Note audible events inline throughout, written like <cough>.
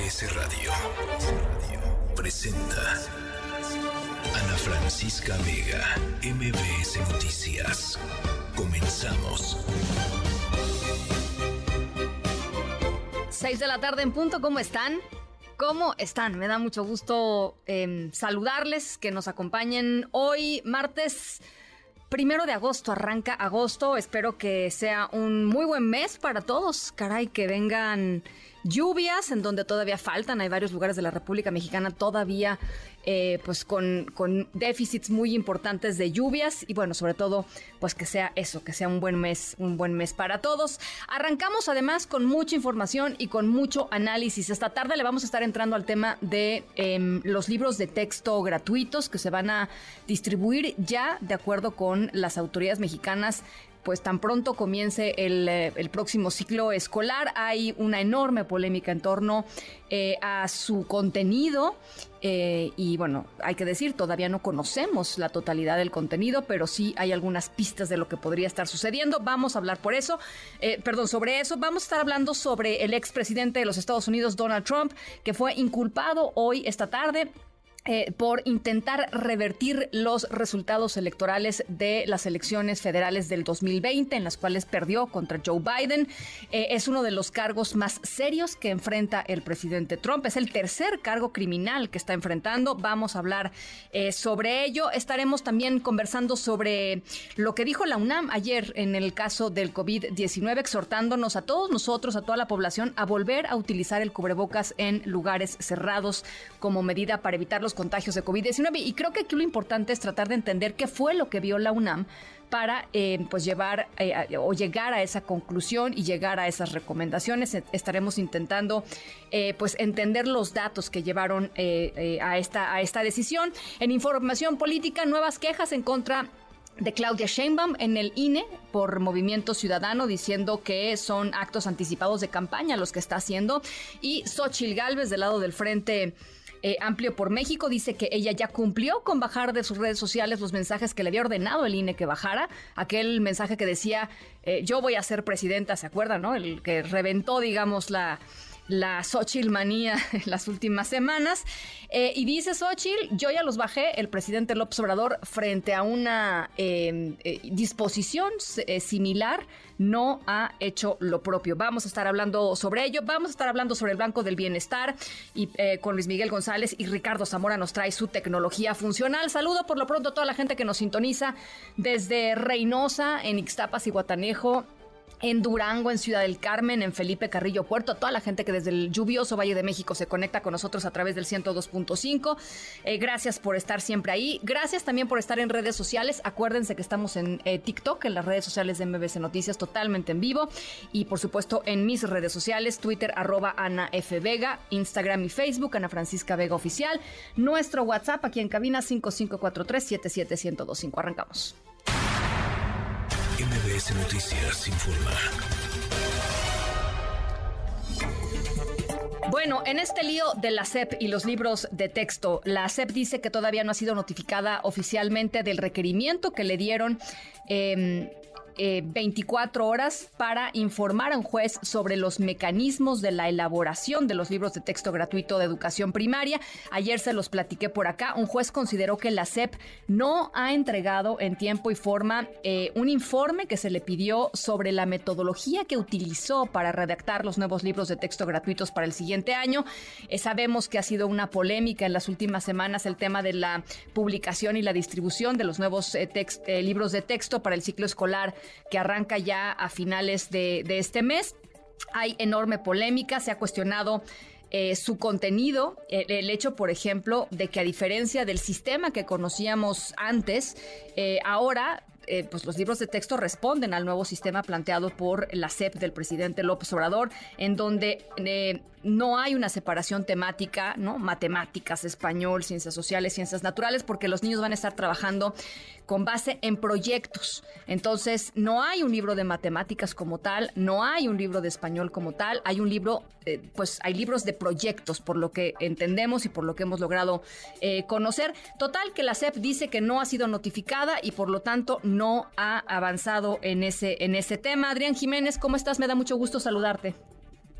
MBS Radio presenta Ana Francisca Vega, MBS Noticias. Comenzamos. 6 de la tarde en punto, ¿cómo están? ¿Cómo están? Me da mucho gusto em, saludarles, que nos acompañen hoy, martes primero de agosto, arranca agosto. Espero que sea un muy buen mes para todos. Caray, que vengan lluvias en donde todavía faltan. Hay varios lugares de la República Mexicana todavía eh, pues con, con, déficits muy importantes de lluvias y bueno, sobre todo pues que sea eso, que sea un buen mes, un buen mes para todos. Arrancamos además con mucha información y con mucho análisis. Esta tarde le vamos a estar entrando al tema de em, los libros de texto gratuitos que se van a distribuir ya de acuerdo con las autoridades mexicanas pues tan pronto comience el, eh, el, próximo ciclo escolar. Hay una enorme polémica en torno eh, a su contenido eh, y bueno, hay que decir, todavía no conocemos la totalidad del contenido, pero sí hay algunas pistas de lo que podría estar sucediendo. Vamos a hablar por eso, perdón, sobre eso. Vamos a estar hablando sobre el expresidente de los Estados Unidos, Donald Trump, que fue inculpado hoy, esta tarde, eh, por intentar revertir los resultados electorales de las elecciones federales del 2020, en las cuales perdió contra Joe Biden. Eh, es uno de los cargos más serios que enfrenta el presidente Trump. Es el tercer cargo criminal que está enfrentando. Vamos a hablar eh, sobre ello. Estaremos también conversando sobre lo que dijo la UNAM ayer en el caso del COVID-19, exhortándonos a todos nosotros, a toda la población, a volver a utilizar el cubrebocas en lugares cerrados como medida para evitar los contagios de COVID-19. Y creo que aquí lo importante es tratar de entender qué fue lo que vio la UNAM para eh, pues llevar eh, o llegar a esa conclusión y llegar a esas recomendaciones. Estaremos intentando eh, pues entender los datos que llevaron a, esta, a esta decisión. En información política, nuevas quejas en contra de Claudia Sheinbaum en el INE por Movimiento Ciudadano diciendo que son actos anticipados de campaña los que está haciendo y Xochil Gálvez del lado del Frente eh, Amplio por México dice que ella ya cumplió con bajar de sus redes sociales los mensajes que le había ordenado el INE que bajara. Aquel mensaje que decía, eh, yo voy a ser presidenta, ¿se acuerdan? No? El que reventó, digamos, la la Xochitl manía <laughs> en las últimas semanas. Eh, y dice Xochitl, yo ya los bajé, el presidente López Obrador, frente a una em, eh, disposición eh, similar, no ha hecho lo propio. Vamos a estar hablando sobre ello, vamos a estar hablando sobre el Banco del Bienestar y con Luis Miguel González y Ricardo Zamora nos trae su tecnología funcional. Saludo por lo pronto a toda la gente que nos sintoniza desde Reynosa, en Ixtapas y Guatanejo, en Durango, en Ciudad del Carmen, en Felipe Carrillo Puerto, a toda la gente que desde el lluvioso Valle de México se conecta con nosotros a través del 102.5. Eh, gracias por estar siempre ahí. Gracias también por estar en redes sociales. Acuérdense que estamos en eh, TikTok, en las redes sociales de MBC Noticias, totalmente en vivo. Y por supuesto en mis redes sociales, Twitter, arroba Ana F. Vega, Instagram y Facebook, Ana Francisca Vega Oficial. Nuestro WhatsApp aquí en cabina 5543 77125. Arrancamos. MBS Noticias informa. Bueno, en este lío de la SEP y los libros de texto, la SEP dice que todavía no ha sido notificada oficialmente del requerimiento que le dieron eh, 24 eh, horas para informar a un juez sobre los mecanismos de la elaboración de los libros de texto gratuito de educación primaria. Ayer se los platiqué por acá. Un juez consideró que la SEP no ha entregado en tiempo y forma eh, un informe que se le pidió sobre la metodología que utilizó para redactar los nuevos libros de texto gratuitos para el siguiente año. Eh, sabemos que ha sido una polémica en las últimas semanas el tema de la publicación y la distribución de los nuevos libros de texto para el ciclo escolar que arranca ya a finales de, este mes. Hay enorme polémica, se ha cuestionado eh, su contenido, el, hecho, por ejemplo, de que a diferencia del sistema que conocíamos antes, eh, ahora eh, pues los libros de texto responden al nuevo sistema planteado por la CEP del presidente López Obrador, en donde no hay una separación temática, ¿no? Matemáticas, español, ciencias sociales, ciencias naturales, porque los niños van a estar trabajando con base en proyectos. Entonces, no hay un libro de matemáticas como tal, no hay un libro de español como tal, hay un libro, eh, pues hay libros de proyectos, por lo que entendemos y por lo que hemos logrado eh, conocer. Total, que la SEP dice que no ha sido notificada y por lo tanto no ha avanzado en ese, en ese tema. Adrián Jiménez, ¿cómo estás? Me da mucho gusto saludarte.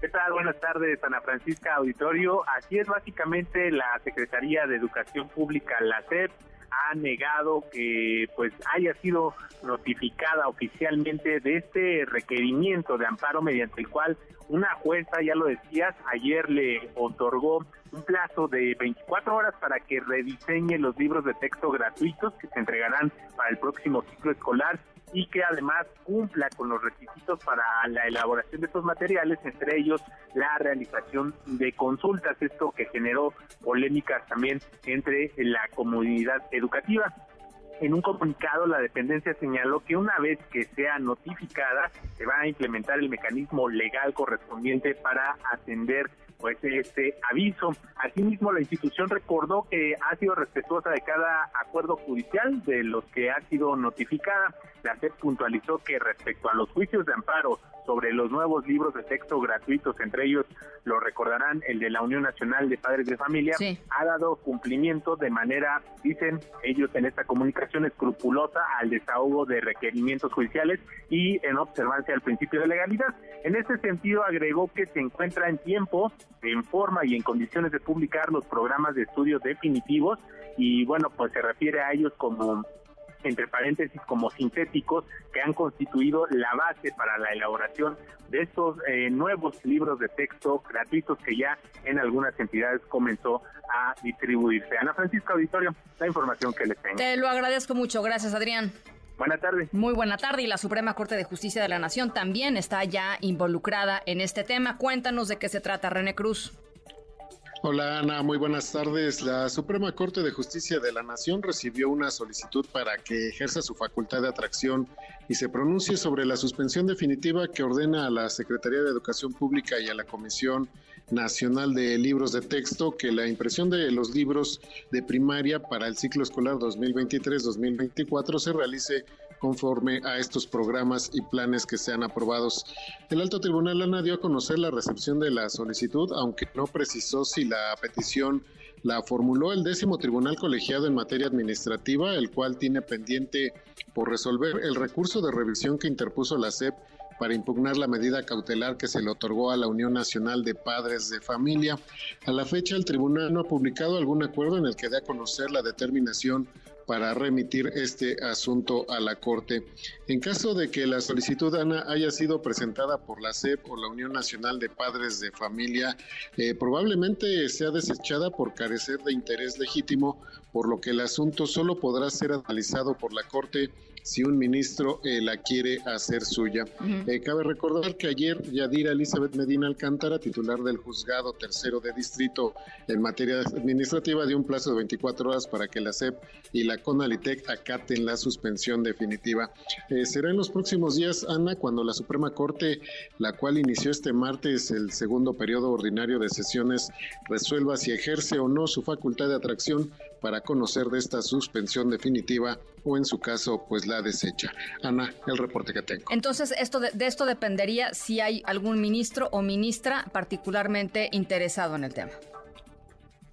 ¿Qué tal? Buenas tardes, Ana Francisca Auditorio. Aquí es básicamente la Secretaría de Educación Pública, la SEP, ha negado que pues haya sido notificada oficialmente de este requerimiento de amparo mediante el cual una jueza, ya lo decías, ayer le otorgó un plazo de 24 horas para que rediseñe los libros de texto gratuitos que se entregarán para el próximo ciclo escolar y que además cumpla con los requisitos para la elaboración de estos materiales, entre ellos la realización de consultas, esto que generó polémicas también entre la comunidad educativa. En un comunicado, la dependencia señaló que una vez que sea notificada, se va a implementar el mecanismo legal correspondiente para atender pues este aviso. Asimismo, la institución recordó que ha sido respetuosa de cada acuerdo judicial de los que ha sido notificada. La SEP puntualizó que respecto a los juicios de amparo sobre los nuevos libros de texto gratuitos, entre ellos lo recordarán el de la Unión Nacional de Padres de Familia, ha dado cumplimiento de manera, dicen ellos en esta comunicación, escrupulosa al desahogo de requerimientos judiciales y en observancia al principio de legalidad. En este sentido, agregó que se encuentra en tiempo, en forma y en condiciones de publicar los programas de estudios definitivos y bueno, pues se refiere a ellos como entre paréntesis como sintéticos que han constituido la base para la elaboración de estos eh, nuevos libros de texto gratuitos que ya en algunas entidades comenzó a distribuirse. Ana Francisca Auditorio, la información que les tengo. Te lo agradezco mucho. Gracias, Adrián. Buenas tardes. Muy buena tarde y la Suprema Corte de Justicia de la Nación también está ya involucrada en este tema. Cuéntanos de qué se trata, René Cruz. Hola Ana, muy buenas tardes. La Suprema Corte de Justicia de la Nación recibió una solicitud para que ejerza su facultad de atracción y se pronuncie sobre la suspensión definitiva que ordena a la Secretaría de Educación Pública y a la Comisión Nacional de Libros de Texto que la impresión de los libros de primaria para el ciclo escolar 2023-2024 se realice conforme a estos programas y planes que sean aprobados. El alto tribunal Ana dio a conocer la recepción de la solicitud, aunque no precisó si la petición la formuló el décimo tribunal colegiado en materia administrativa, el cual tiene pendiente por resolver el recurso de revisión que interpuso la SEP para impugnar la medida cautelar que se le otorgó a la Unión Nacional de Padres de Familia. A la fecha, el tribunal no ha publicado algún acuerdo en el que dé a conocer la determinación para remitir este asunto a la Corte. En caso de que la solicitud ANA haya sido presentada por la SEP o la Unión Nacional de Padres de Familia, eh, probablemente sea desechada por carecer de interés legítimo, por lo que el asunto solo podrá ser analizado por la Corte si un ministro eh, la quiere hacer suya. Eh, cabe recordar que ayer Yadira Elizabeth Medina Alcántara, titular del juzgado tercero de distrito en materia administrativa, dio un plazo de 24 horas para que la SEP y la CONALITEC acaten la suspensión definitiva. Eh, será en los próximos días, Ana, cuando la Suprema Corte, la cual inició este martes el segundo periodo ordinario de sesiones, resuelva si ejerce o no su facultad de atracción para conocer de esta suspensión definitiva o en su caso pues la desecha. Ana, el reporte que tengo. Entonces, esto de, esto dependería si hay algún ministro o ministra particularmente interesado en el tema.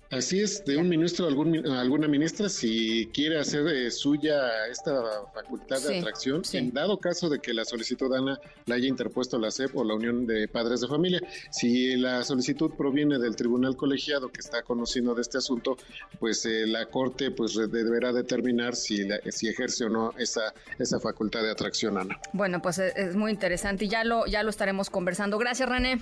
Así es, de un ministro algún, alguna ministra, si quiere hacer eh, suya esta facultad de atracción, en dado caso de que la solicitud ANA la haya interpuesto la SEP o la Unión de Padres de Familia, si la solicitud proviene del tribunal colegiado que está conociendo de este asunto, pues eh, la Corte pues deberá determinar si, si ejerce o no esa, esa facultad de atracción ANA. Bueno, pues es, es muy interesante y ya lo, ya lo estaremos conversando. Gracias, René.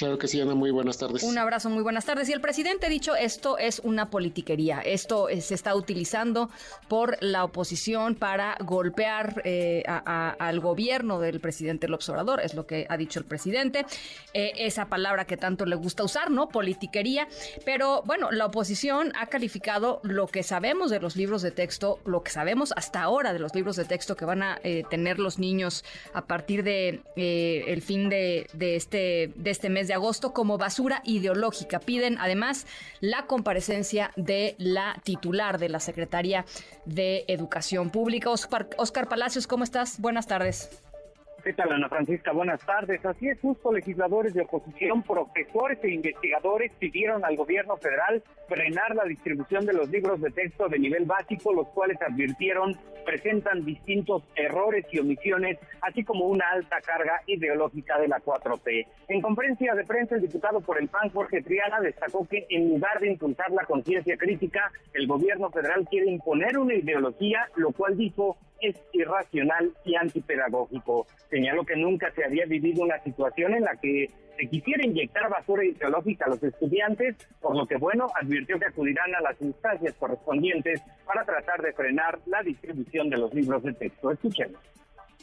Claro que sí, Ana, muy buenas tardes. Un abrazo, muy buenas tardes. Y el presidente ha dicho, esto es una politiquería, esto se está utilizando por la oposición para golpear eh, al gobierno del presidente López Obrador, es lo que ha dicho el presidente. Eh, esa palabra que tanto le gusta usar, ¿no? Politiquería. Pero bueno, la oposición ha calificado lo que sabemos de los libros de texto, lo que sabemos hasta ahora de los libros de texto que van a eh, tener los niños a partir de el fin de, este, de este mes de agosto como basura ideológica. Piden además la comparecencia de la titular de la Secretaría de Educación Pública. Oscar, Oscar Palacios, ¿cómo estás? Buenas tardes. ¿Qué tal, Ana Francisca? Buenas tardes. Así es, justo legisladores de oposición, profesores e investigadores pidieron al gobierno federal frenar la distribución de los libros de texto de nivel básico, los cuales advirtieron presentan distintos errores y omisiones, así como una alta carga ideológica de la 4P. En conferencia de prensa, el diputado por el PAN, Jorge Triana, destacó que en lugar de impulsar la conciencia crítica, el gobierno federal quiere imponer una ideología, lo cual dijo es irracional y antipedagógico. Señaló que nunca se había vivido una situación en la que se quisiera inyectar basura ideológica a los estudiantes, por lo que, bueno, advirtió que acudirán a las instancias correspondientes para tratar de frenar la distribución de los libros de texto. Escuchemos.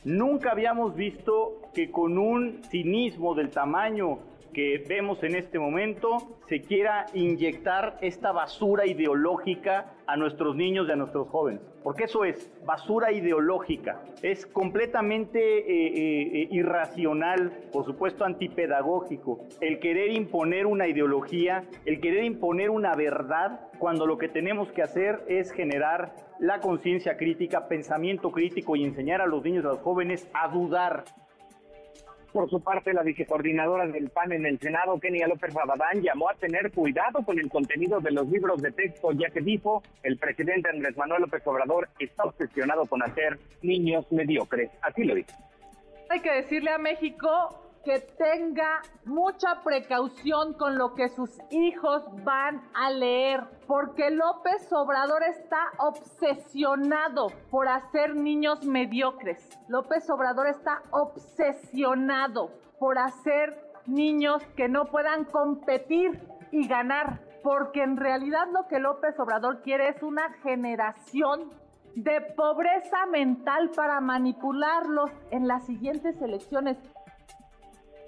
Nunca habíamos visto que con un cinismo del tamaño que vemos en este momento se quiera inyectar esta basura ideológica a nuestros niños y a nuestros jóvenes. Porque eso es basura ideológica. Es completamente eh, eh, eh, irracional, por supuesto antipedagógico, el querer imponer una ideología, el querer imponer una verdad, cuando lo que tenemos que hacer es generar la conciencia crítica, pensamiento crítico y enseñar a los niños y a los jóvenes a dudar por su parte, la vicecoordinadora del PAN en el Senado, Kenia López Rabadán, llamó a tener cuidado con el contenido de los libros de texto, ya que dijo el presidente Andrés Manuel López Obrador está obsesionado con hacer niños mediocres. Así lo dijo. Hay que decirle a México que tenga mucha precaución con lo que sus hijos van a leer, porque López Obrador está obsesionado por hacer niños mediocres. López Obrador está obsesionado por hacer niños que no puedan competir y ganar, porque en realidad lo que López Obrador quiere es una generación de pobreza mental para manipularlos en las siguientes elecciones.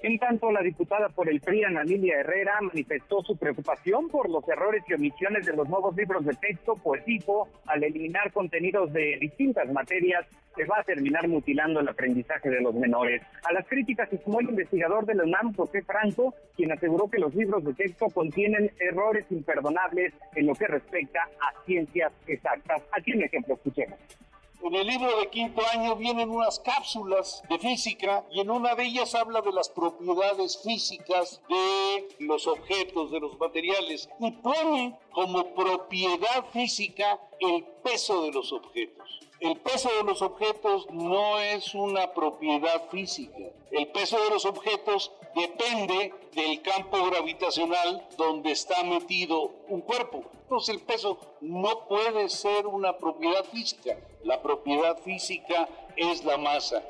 En tanto, la diputada por el PRI, Ana Herrera, manifestó su preocupación por los errores y omisiones de los nuevos libros de texto, pues dijo, al eliminar contenidos de distintas materias, se va a terminar mutilando el aprendizaje de los menores. A las críticas se sumó el investigador de la UNAM, José Franco, quien aseguró que los libros de texto contienen errores imperdonables en lo que respecta a ciencias exactas. Aquí un ejemplo, escuchemos. En el libro de quinto año vienen unas cápsulas de física y en una de ellas habla de las propiedades físicas de los objetos, de los materiales y pone como propiedad física el peso de los objetos. El peso de los objetos no es una propiedad física. El peso de los objetos depende del campo gravitacional donde está metido un cuerpo. Entonces el peso no puede ser una propiedad física. La propiedad física es la masa.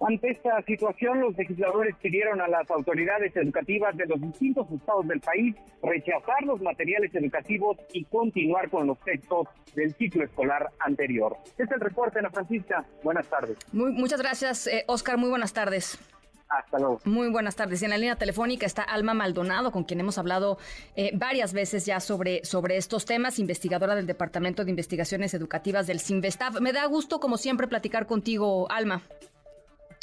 Ante esta situación, los legisladores pidieron a las autoridades educativas de los distintos estados del país rechazar los materiales educativos y continuar con los textos del ciclo escolar anterior. Este es el reporte, Ana Francisca. Buenas tardes. Muy, muchas gracias, eh, Oscar. Muy buenas tardes. Hasta luego. Muy buenas tardes. Y en la línea telefónica está Alma Maldonado, con quien hemos hablado eh, varias veces ya sobre, sobre estos temas, investigadora del Departamento de Investigaciones Educativas del CINVESTAF. Me da gusto, como siempre, platicar contigo, Alma.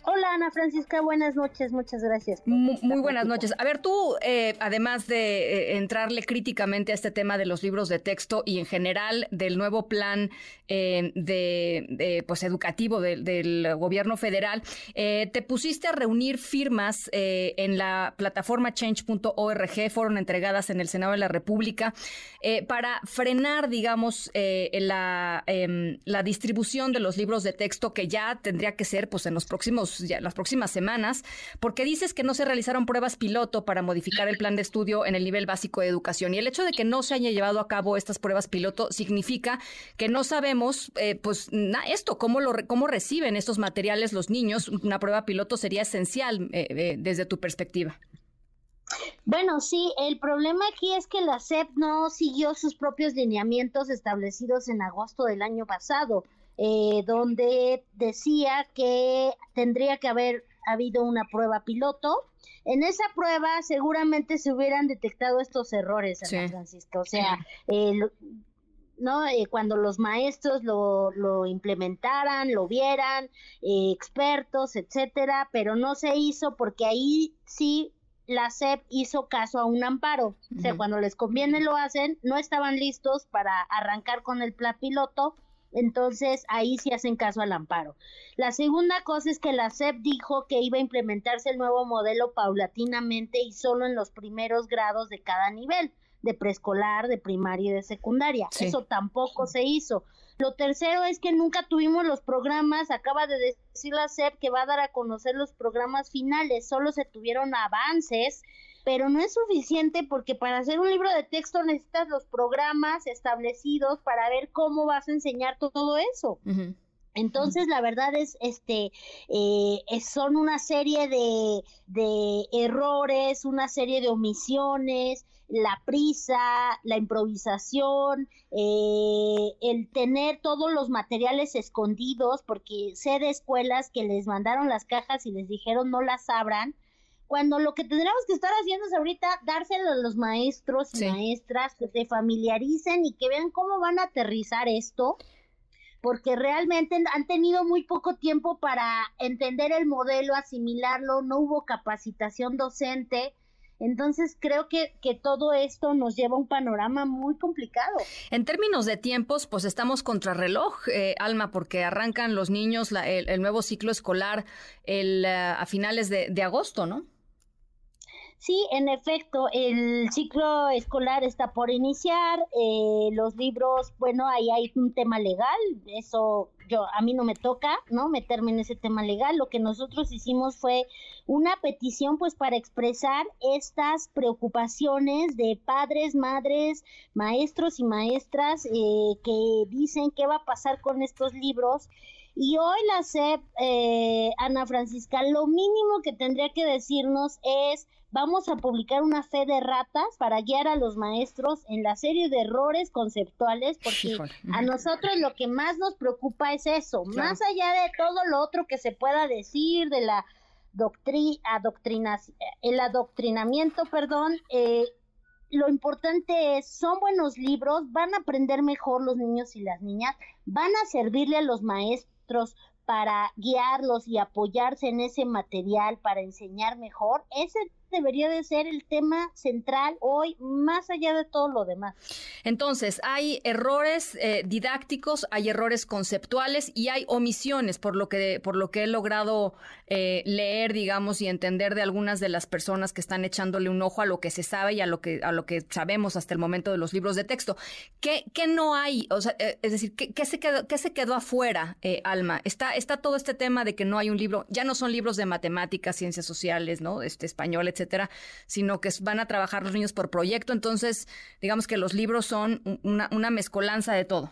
Hola Ana Francisca, buenas noches, muchas gracias. Muy, buenas noches. A ver, tú, eh, además de eh, entrarle críticamente a este tema de los libros de texto y en general del nuevo plan eh, de, pues educativo del gobierno federal, te pusiste a reunir firmas en la plataforma change.org, fueron entregadas en el Senado de la República, para frenar, digamos, la, em, la distribución de los libros de texto que ya tendría que ser, pues, en los próximos ya, las próximas semanas, porque dices que no se realizaron pruebas piloto para modificar el plan de estudio en el nivel básico de educación. Y el hecho de que no se haya llevado a cabo estas pruebas piloto significa que no sabemos, eh, pues, esto, cómo, lo, cómo reciben estos materiales los niños. Una prueba piloto sería esencial eh, eh, desde tu perspectiva. Bueno, sí, el problema aquí es que la SEP no siguió sus propios lineamientos establecidos en agosto del año pasado. Eh, donde decía que tendría que haber habido una prueba piloto. En esa prueba seguramente se hubieran detectado estos errores, San Francisco. O sea, ¿no? Eh, cuando los maestros lo, lo implementaran, lo vieran, eh, expertos, etcétera, pero no se hizo porque ahí sí la SEP hizo caso a un amparo. O sea, cuando les conviene lo hacen, no estaban listos para arrancar con el plan piloto Entonces, ahí sí hacen caso al amparo. La segunda cosa es que la SEP dijo que iba a implementarse el nuevo modelo paulatinamente y solo en los primeros grados de cada nivel, de preescolar, de primaria y de secundaria. Eso tampoco se hizo. Lo tercero es que nunca tuvimos los programas, acaba de decir la SEP que va a dar a conocer los programas finales, solo se tuvieron avances, pero no es suficiente porque para hacer un libro de texto necesitas los programas establecidos para ver cómo vas a enseñar todo eso. Entonces, la verdad es, este, eh, son una serie de, de, errores, una serie de omisiones, la prisa, la improvisación, eh, el tener todos los materiales escondidos, porque sé de escuelas que les mandaron las cajas y les dijeron no las abran, cuando lo que tendríamos que estar haciendo es ahorita dárselo a los maestros y maestras que se familiaricen y que vean cómo van a aterrizar esto porque realmente han tenido muy poco tiempo para entender el modelo, asimilarlo, no hubo capacitación docente. Entonces creo que, que, todo esto nos lleva a un panorama muy complicado. En términos de tiempos, pues estamos contra reloj, eh, Alma, porque arrancan los niños el, nuevo ciclo escolar el, eh, a finales de, de agosto, ¿no? Sí, en efecto, el ciclo escolar está por iniciar, eh, los libros, bueno, ahí hay un tema legal, eso yo a mí no me toca, ¿no? Meterme en ese tema legal. Lo que nosotros hicimos fue una petición, pues, para expresar estas preocupaciones de padres, madres, maestros y maestras eh, que dicen qué va a pasar con estos libros. Y hoy la SEP, eh, Ana Francisca, lo mínimo que tendría que decirnos es vamos a publicar una fe de ratas para guiar a los maestros en la serie de errores conceptuales, porque a nosotros lo que más nos preocupa es eso, más allá de todo lo otro que se pueda decir, de la doctrina, el adoctrinamiento, perdón, eh, lo importante es, son buenos libros, van a aprender mejor los niños y las niñas, van a servirle a los maestros para guiarlos y apoyarse en ese material para enseñar mejor, ese debería de ser el tema central hoy, más allá de todo lo demás. Entonces, hay errores eh, didácticos, hay errores conceptuales y hay omisiones, por lo que, por lo que he logrado eh, leer, digamos, y entender de algunas de las personas que están echándole un ojo a lo que se sabe y a lo que, a lo que sabemos hasta el momento de los libros de texto. ¿Qué, qué no hay? O sea, eh, es decir, ¿qué, se quedó, qué se quedó afuera, Alma? Está, está todo este tema de que no hay un libro, ya no son libros de matemáticas, ciencias sociales, ¿no? Este español, etcétera, sino que van a trabajar los niños por proyecto. Entonces, digamos que los libros son una, una mezcolanza de todo.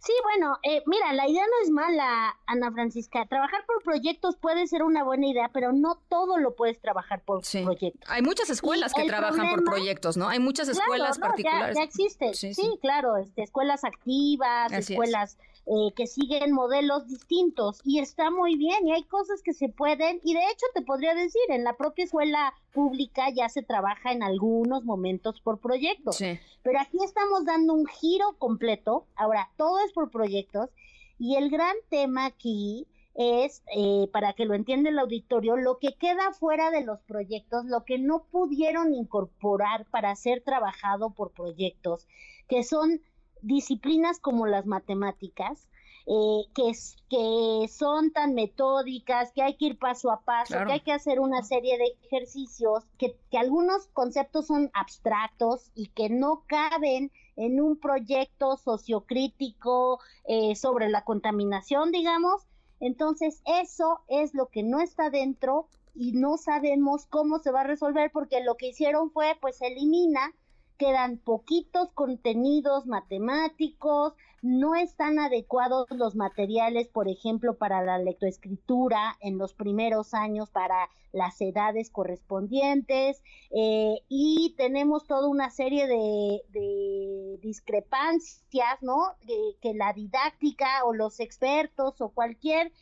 Sí, bueno, eh, mira, la idea no es mala, Ana Francisca. Trabajar por proyectos puede ser una buena idea, pero no todo lo puedes trabajar por proyectos. Hay muchas escuelas que trabajan por proyectos, ¿no? Hay muchas escuelas particulares. Ya, existen, sí, claro, este, escuelas activas, escuelas eh, que siguen modelos distintos y está muy bien y hay cosas que se pueden y de hecho te podría decir, en la propia escuela pública ya se trabaja en algunos momentos por proyectos, pero aquí estamos dando un giro completo, ahora todo es por proyectos y el gran tema aquí es, eh, para que lo entienda el auditorio, lo que queda fuera de los proyectos, lo que no pudieron incorporar para ser trabajado por proyectos, que son disciplinas como las matemáticas, eh, que, que son tan metódicas, que hay que ir paso a paso, que hay que hacer una serie de ejercicios, que, que, algunos conceptos son abstractos y que no caben en un proyecto sociocrítico eh, sobre la contaminación, digamos. Entonces, eso es lo que no está dentro y no sabemos cómo se va a resolver porque lo que hicieron fue, pues, elimina quedan poquitos contenidos matemáticos, no están adecuados los materiales, por ejemplo, para la lectoescritura en los primeros años para las edades correspondientes eh, y tenemos toda una serie de, discrepancias, ¿no? que la didáctica o los expertos o cualquier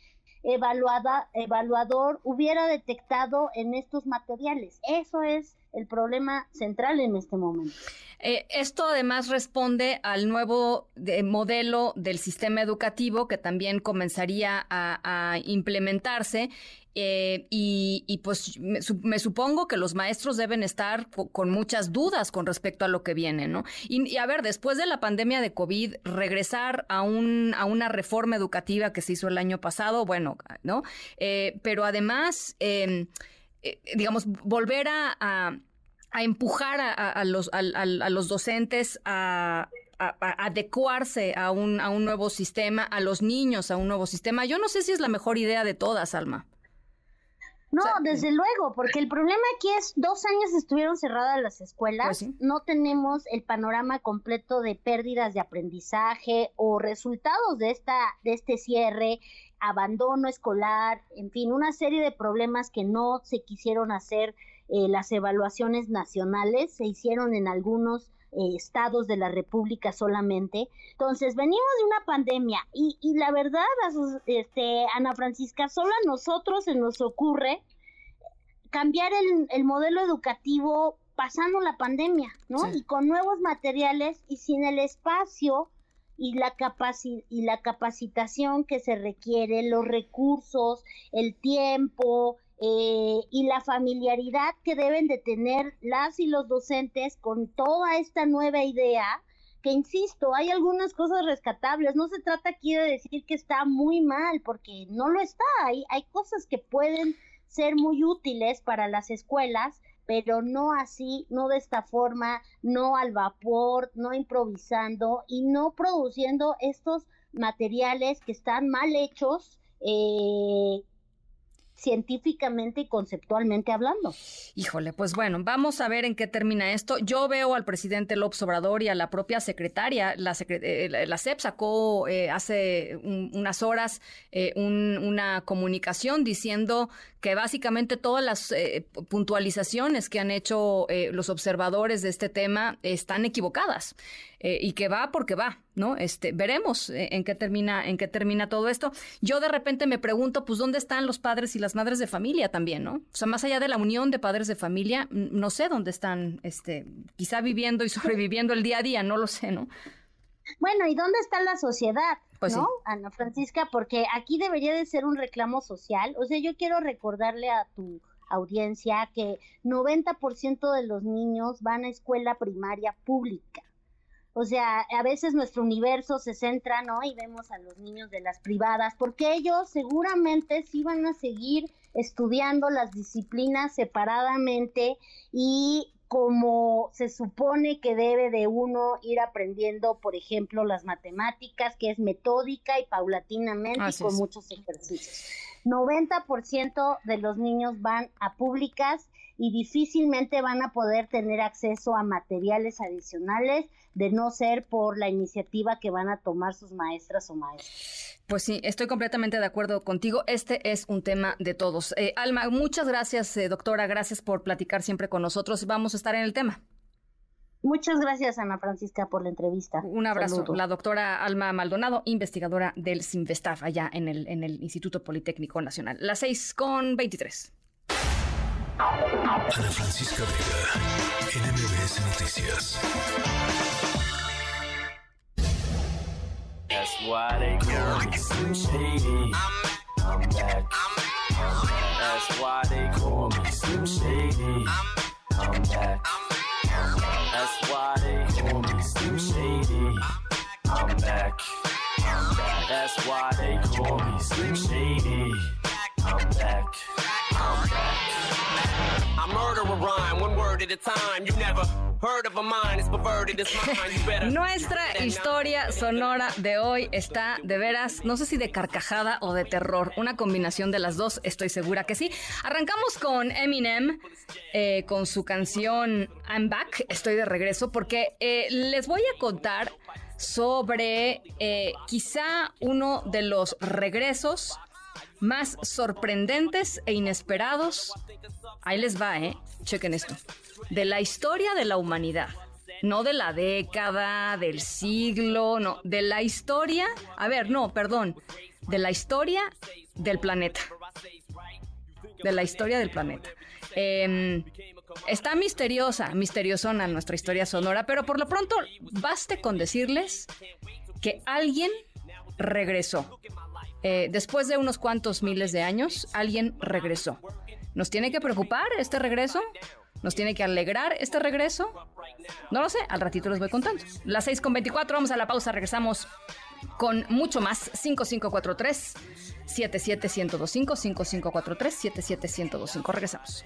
evaluada, evaluador hubiera detectado en estos materiales. Eso es el problema central en este momento. Eh, esto además responde al nuevo modelo del sistema educativo que también comenzaría a, implementarse eh, y, pues me, supongo que los maestros deben estar con muchas dudas con respecto a lo que viene, ¿no? Y, a ver, después de la pandemia de COVID, regresar a, un, a una reforma educativa que se hizo el año pasado, bueno, ¿no? Eh, pero además, em, digamos, volver a, empujar a, los, a, los docentes a, adecuarse a un, a un nuevo sistema, a los niños a un nuevo sistema. Yo no sé si es la mejor idea de todas, Alma. No, desde luego, porque el problema aquí es dos años estuvieron cerradas las escuelas, pues no tenemos el panorama completo de pérdidas de aprendizaje o resultados de esta de este cierre, abandono escolar, en fin, una serie de problemas que no se quisieron hacer eh, las evaluaciones nacionales, se hicieron en algunos eh, estados de la República solamente. Entonces, venimos de una pandemia y, y la verdad, este, Ana Francisca, solo a nosotros se nos ocurre cambiar el, el modelo educativo pasando la pandemia, ¿no? Y con nuevos materiales y sin el espacio y la, y la capacitación que se requiere, los recursos, el tiempo, eh, y la familiaridad que deben de tener las y los docentes con toda esta nueva idea, que insisto, hay algunas cosas rescatables, no se trata aquí de decir que está muy mal, porque no lo está, hay, hay cosas que pueden ser muy útiles para las escuelas, pero no así, no de esta forma, no al vapor, no improvisando y no produciendo estos materiales que están mal hechos, eh, científicamente y conceptualmente hablando. Híjole, pues bueno, vamos a ver en qué termina esto. Yo veo al presidente López Obrador y a la propia secretaria, la, eh, la CEP sacó eh, hace unas horas eh, una comunicación diciendo que básicamente todas las puntualizaciones que han hecho los observadores de este tema están equivocadas. Eh, y que va porque va, ¿no? Este, veremos eh, en qué termina, en qué termina todo esto. Yo de repente me pregunto, pues, ¿dónde están los padres y las madres de familia también, no? O sea, más allá de la unión de padres de familia, no sé dónde están, este, quizá viviendo y <laughs> sobreviviendo el día a día, no lo sé, ¿no? Bueno, ¿y dónde está la sociedad? Pues ¿no? Ana Francisca, porque aquí debería de ser un reclamo social. O sea, yo quiero recordarle a tu audiencia que 90% de los niños van a escuela primaria pública. O sea, a veces nuestro universo se centra, ¿no? Y vemos a los niños de las privadas, porque ellos seguramente sí van a seguir estudiando las disciplinas separadamente y como se supone que debe de uno ir aprendiendo, por ejemplo, las matemáticas, que es metódica y paulatinamente y con muchos ejercicios. 90% de los niños van a públicas y difícilmente van a poder tener acceso a materiales adicionales de no ser por la iniciativa que van a tomar sus maestras o maestros. Pues sí, estoy completamente de acuerdo contigo. Este es un tema de todos. Eh, Alma, muchas gracias, eh, doctora. Gracias por platicar siempre con nosotros. Vamos a estar en el tema. Muchas gracias, Ana Francisca, por la entrevista. Un abrazo. La doctora Alma Maldonado, investigadora del CIMVESTAF, allá en el, en el Instituto Politécnico Nacional. Las seis con veintitrés. Ana Francisca Vega, NMBS Noticias. That's why they call me Slim Shady. I'm back. That's why they call me Slim Shady. I'm back. That's why they call me Slim Shady. I'm back. That's why they call me Slim Shady. I'm back. Nuestra historia sonora de hoy está de veras, no sé si de carcajada o de terror, una combinación de las dos, estoy segura que sí. Arrancamos con Eminem, eh, con su canción I'm Back, estoy de regreso, porque eh, les voy a contar sobre eh, quizá uno de los regresos más sorprendentes e inesperados. Ahí les va, ¿eh? Chequen esto. De la historia de la humanidad. No de la década, del siglo, no. De la historia. A ver, no, perdón. De la historia del planeta. De la historia del planeta. Em, está misteriosa, misteriosona nuestra historia sonora, pero por lo pronto baste con decirles que alguien regresó. Eh, después de unos cuantos miles de años, alguien regresó. ¿Nos tiene que preocupar este regreso? ¿Nos tiene que alegrar este regreso? No lo sé, al ratito les voy contando. Las 6 con 24, vamos a la pausa, regresamos con mucho más. 5543 77125 5543 77125. Regresamos.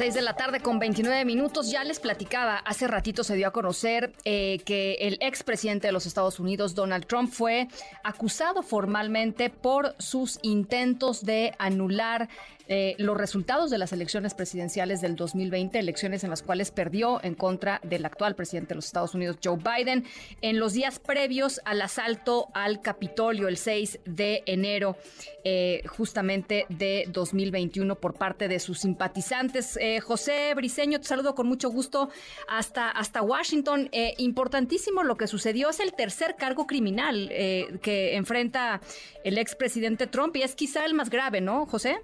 6 de la tarde con 29 minutos. Ya les platicaba, hace ratito se dio a conocer eh, que el expresidente de los Estados Unidos, Donald Trump, fue acusado formalmente por sus intentos de anular eh, los resultados de las elecciones presidenciales del 2020, elecciones en las cuales perdió en contra del actual presidente de los Estados Unidos, Joe Biden, en los días previos al asalto al Capitolio el 6 de enero, eh, justamente de 2021, por parte de sus simpatizantes. Eh, José Briseño, te saludo con mucho gusto hasta, hasta Washington. importantísimo lo que sucedió, es el tercer cargo criminal que enfrenta el expresidente Trump y es quizá el más grave, ¿no, José?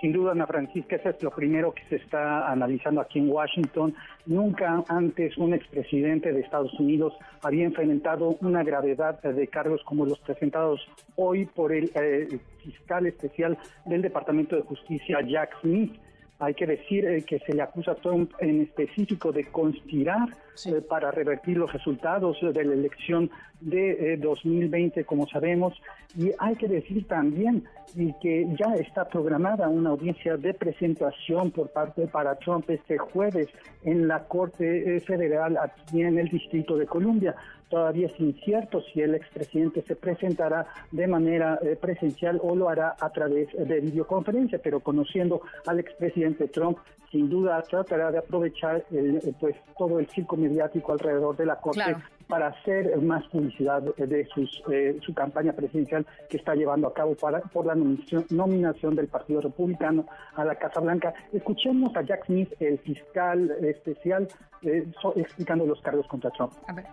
Sin duda, Ana Francisca, eso es lo primero que se está analizando aquí en Washington. Nunca antes un expresidente de Estados Unidos había enfrentado una gravedad de cargos como los presentados hoy por el eh, fiscal especial del Departamento de Justicia, Jack Smith. Hay que decir eh, que se le acusa a Trump en específico de conspirar eh, para revertir los resultados de la elección de 2020, como sabemos. Y hay que decir también y que ya está programada una audiencia de presentación por parte para Trump este jueves en la Corte eh, Federal aquí en el Distrito de Columbia. Todavía es incierto si el expresidente se presentará de manera eh, presencial o lo hará a través de videoconferencia, pero conociendo al expresidente Trump, sin duda tratará de aprovechar el, eh, pues todo el circo mediático alrededor de la Corte para hacer más publicidad de sus, su campaña presidencial que está llevando a cabo para, por la nominación, del Partido Republicano a la Casa Blanca. Escuchemos a Jack Smith, el fiscal especial, eh, explicando los cargos contra Trump. A ver.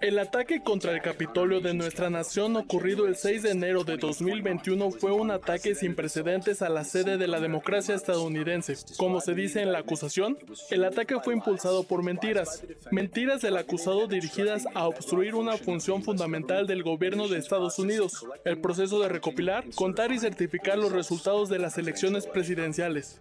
El ataque contra el Capitolio de nuestra nación ocurrido el 6 de enero de 2021 fue un ataque sin precedentes a la sede de la democracia estadounidense. Como se dice en la acusación, el ataque fue impulsado por mentiras, mentiras del acusado dirigidas a obstruir una función fundamental del gobierno de Estados Unidos, el proceso de recopilar, contar y certificar los resultados de las elecciones presidenciales.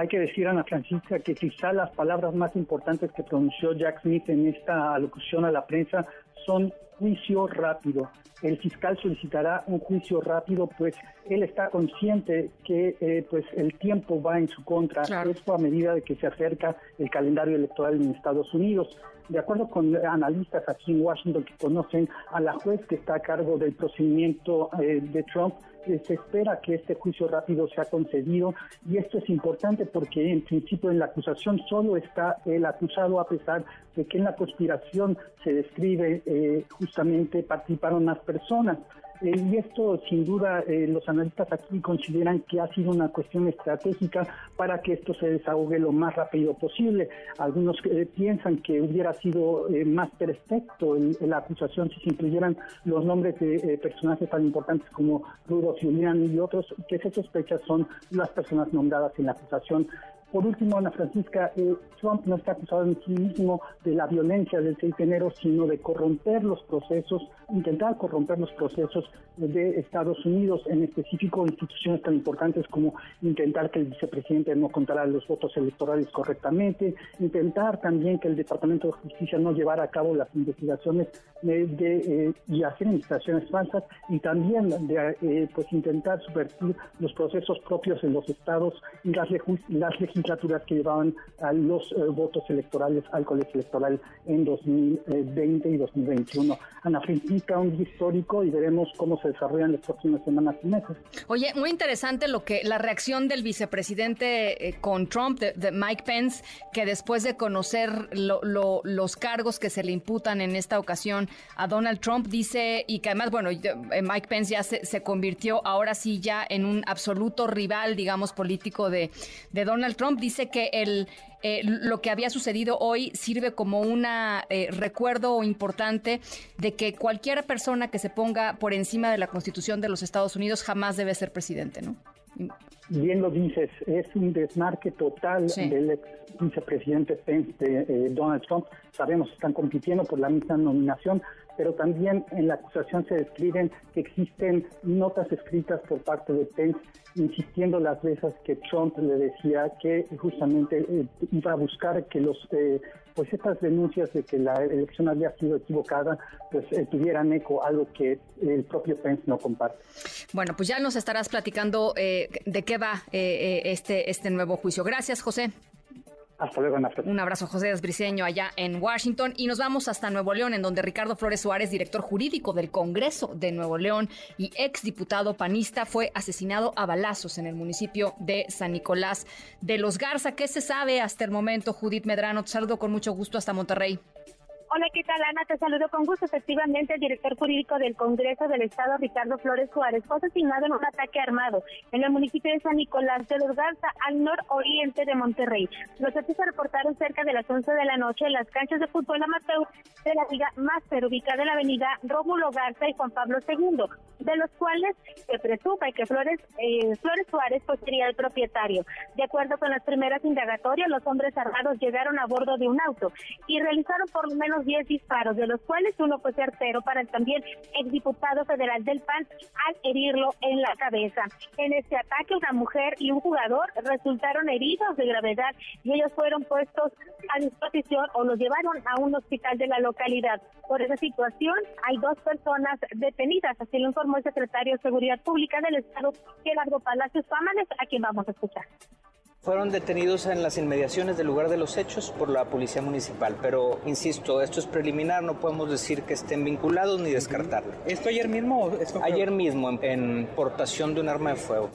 Hay que decir, Ana Francisca, que quizá las palabras más importantes que pronunció Jack Smith en esta alocución a la prensa son juicio rápido. El fiscal solicitará un juicio rápido, pues él está consciente que eh, pues el tiempo va en su contra, esto a medida de que se acerca el calendario electoral en Estados Unidos. De acuerdo con analistas aquí en Washington que conocen a la juez que está a cargo del procedimiento eh, de Trump, se espera que este juicio rápido sea concedido y esto es importante porque en principio en la acusación solo está el acusado a pesar de que en la conspiración se describe eh, justamente participaron más personas. Eh, y esto, sin duda, eh, los analistas aquí consideran que ha sido una cuestión estratégica para que esto se desahogue lo más rápido posible. Algunos eh, piensan que hubiera sido más perfecto la acusación si se incluyeran los nombres de personajes tan importantes como Rudolf Giuliani y otros que se sospecha son las personas nombradas en la acusación. Por último, Ana Francisca, eh, Trump no está acusado en sí mismo de la violencia del 6 de enero, sino de corromper los procesos, intentar corromper los procesos de Estados Unidos, en específico instituciones tan importantes como intentar que el vicepresidente no contara los votos electorales correctamente, intentar también que el Departamento de Justicia no llevara a cabo las investigaciones de, eh, y hacer investigaciones falsas y también de eh, pues intentar subvertir los procesos propios en los estados y las, las legislaciones legislaturas que llevaban a los votos electorales al colegio electoral en 2020 y 2021. Ana Francisca, un histórico y veremos cómo se desarrollan las próximas semanas y meses. Oye, muy interesante lo que la reacción del vicepresidente con Trump, de, Mike Pence, que después de conocer los cargos que se le imputan en esta ocasión a Donald Trump, dice, y que además, bueno, Mike Pence ya se, se convirtió ahora sí ya en un absoluto rival, digamos, político de Donald Trump. Dice que el, eh, lo que había sucedido hoy sirve como un eh, recuerdo importante de que cualquier persona que se ponga por encima de la Constitución de los Estados Unidos jamás debe ser presidente, ¿no? Bien lo dices, es un desmarque total del ex vicepresidente Pence de eh, Donald Trump. Sabemos que están compitiendo por la misma nominación, pero también en la acusación se describen que existen notas escritas por parte de Pence insistiendo las veces que Trump le decía que justamente eh, iba a buscar que los eh, pues estas denuncias de que la elección había sido equivocada pues eh, tuvieran eco algo que el propio Pence no comparte. Bueno, pues ya nos estarás platicando de qué va este este nuevo juicio. Gracias, José. Hasta luego, Un abrazo, José Desbriceño, allá en Washington. Y nos vamos hasta Nuevo León, en donde Ricardo Flores Suárez, director jurídico del Congreso de Nuevo León y exdiputado panista, fue asesinado a balazos en el municipio de San Nicolás de los Garza. ¿Qué se sabe hasta el momento, Judith Medrano? Te saludo con mucho gusto hasta Monterrey. Hola, ¿qué tal, Ana? Te saludo con gusto. Efectivamente, el director jurídico del Congreso del Estado, Ricardo Flores Juárez, fue asesinado en un ataque armado en el municipio de San Nicolás de los Garza, al nororiente de Monterrey. Los hechos se reportaron cerca de las 11 de la noche en las canchas de fútbol amateur de la Liga Máster, ubicada en la avenida Rómulo Garza y Juan Pablo II, de los cuales se presume que Flores, eh, Flores Suárez pues, sería el propietario. De acuerdo con las primeras indagatorias, los hombres armados llegaron a bordo de un auto y realizaron por lo menos 10 disparos, de los cuales uno fue certero para el también exdiputado federal del PAN al herirlo en la cabeza. En este ataque, una mujer y un jugador resultaron heridos de gravedad y ellos fueron puestos a disposición o los llevaron a un hospital de la localidad. Por esa situación, hay dos personas detenidas, así lo informó el secretario de Seguridad Pública del Estado, Gerardo Palacios Pámanes, a quien vamos a escuchar. Fueron detenidos en las inmediaciones del lugar de los hechos por la policía municipal, pero insisto, esto es preliminar, no podemos decir que estén vinculados ni descartarlo. ¿Esto ayer mismo? ayer mismo, en, portación de un arma de fuego.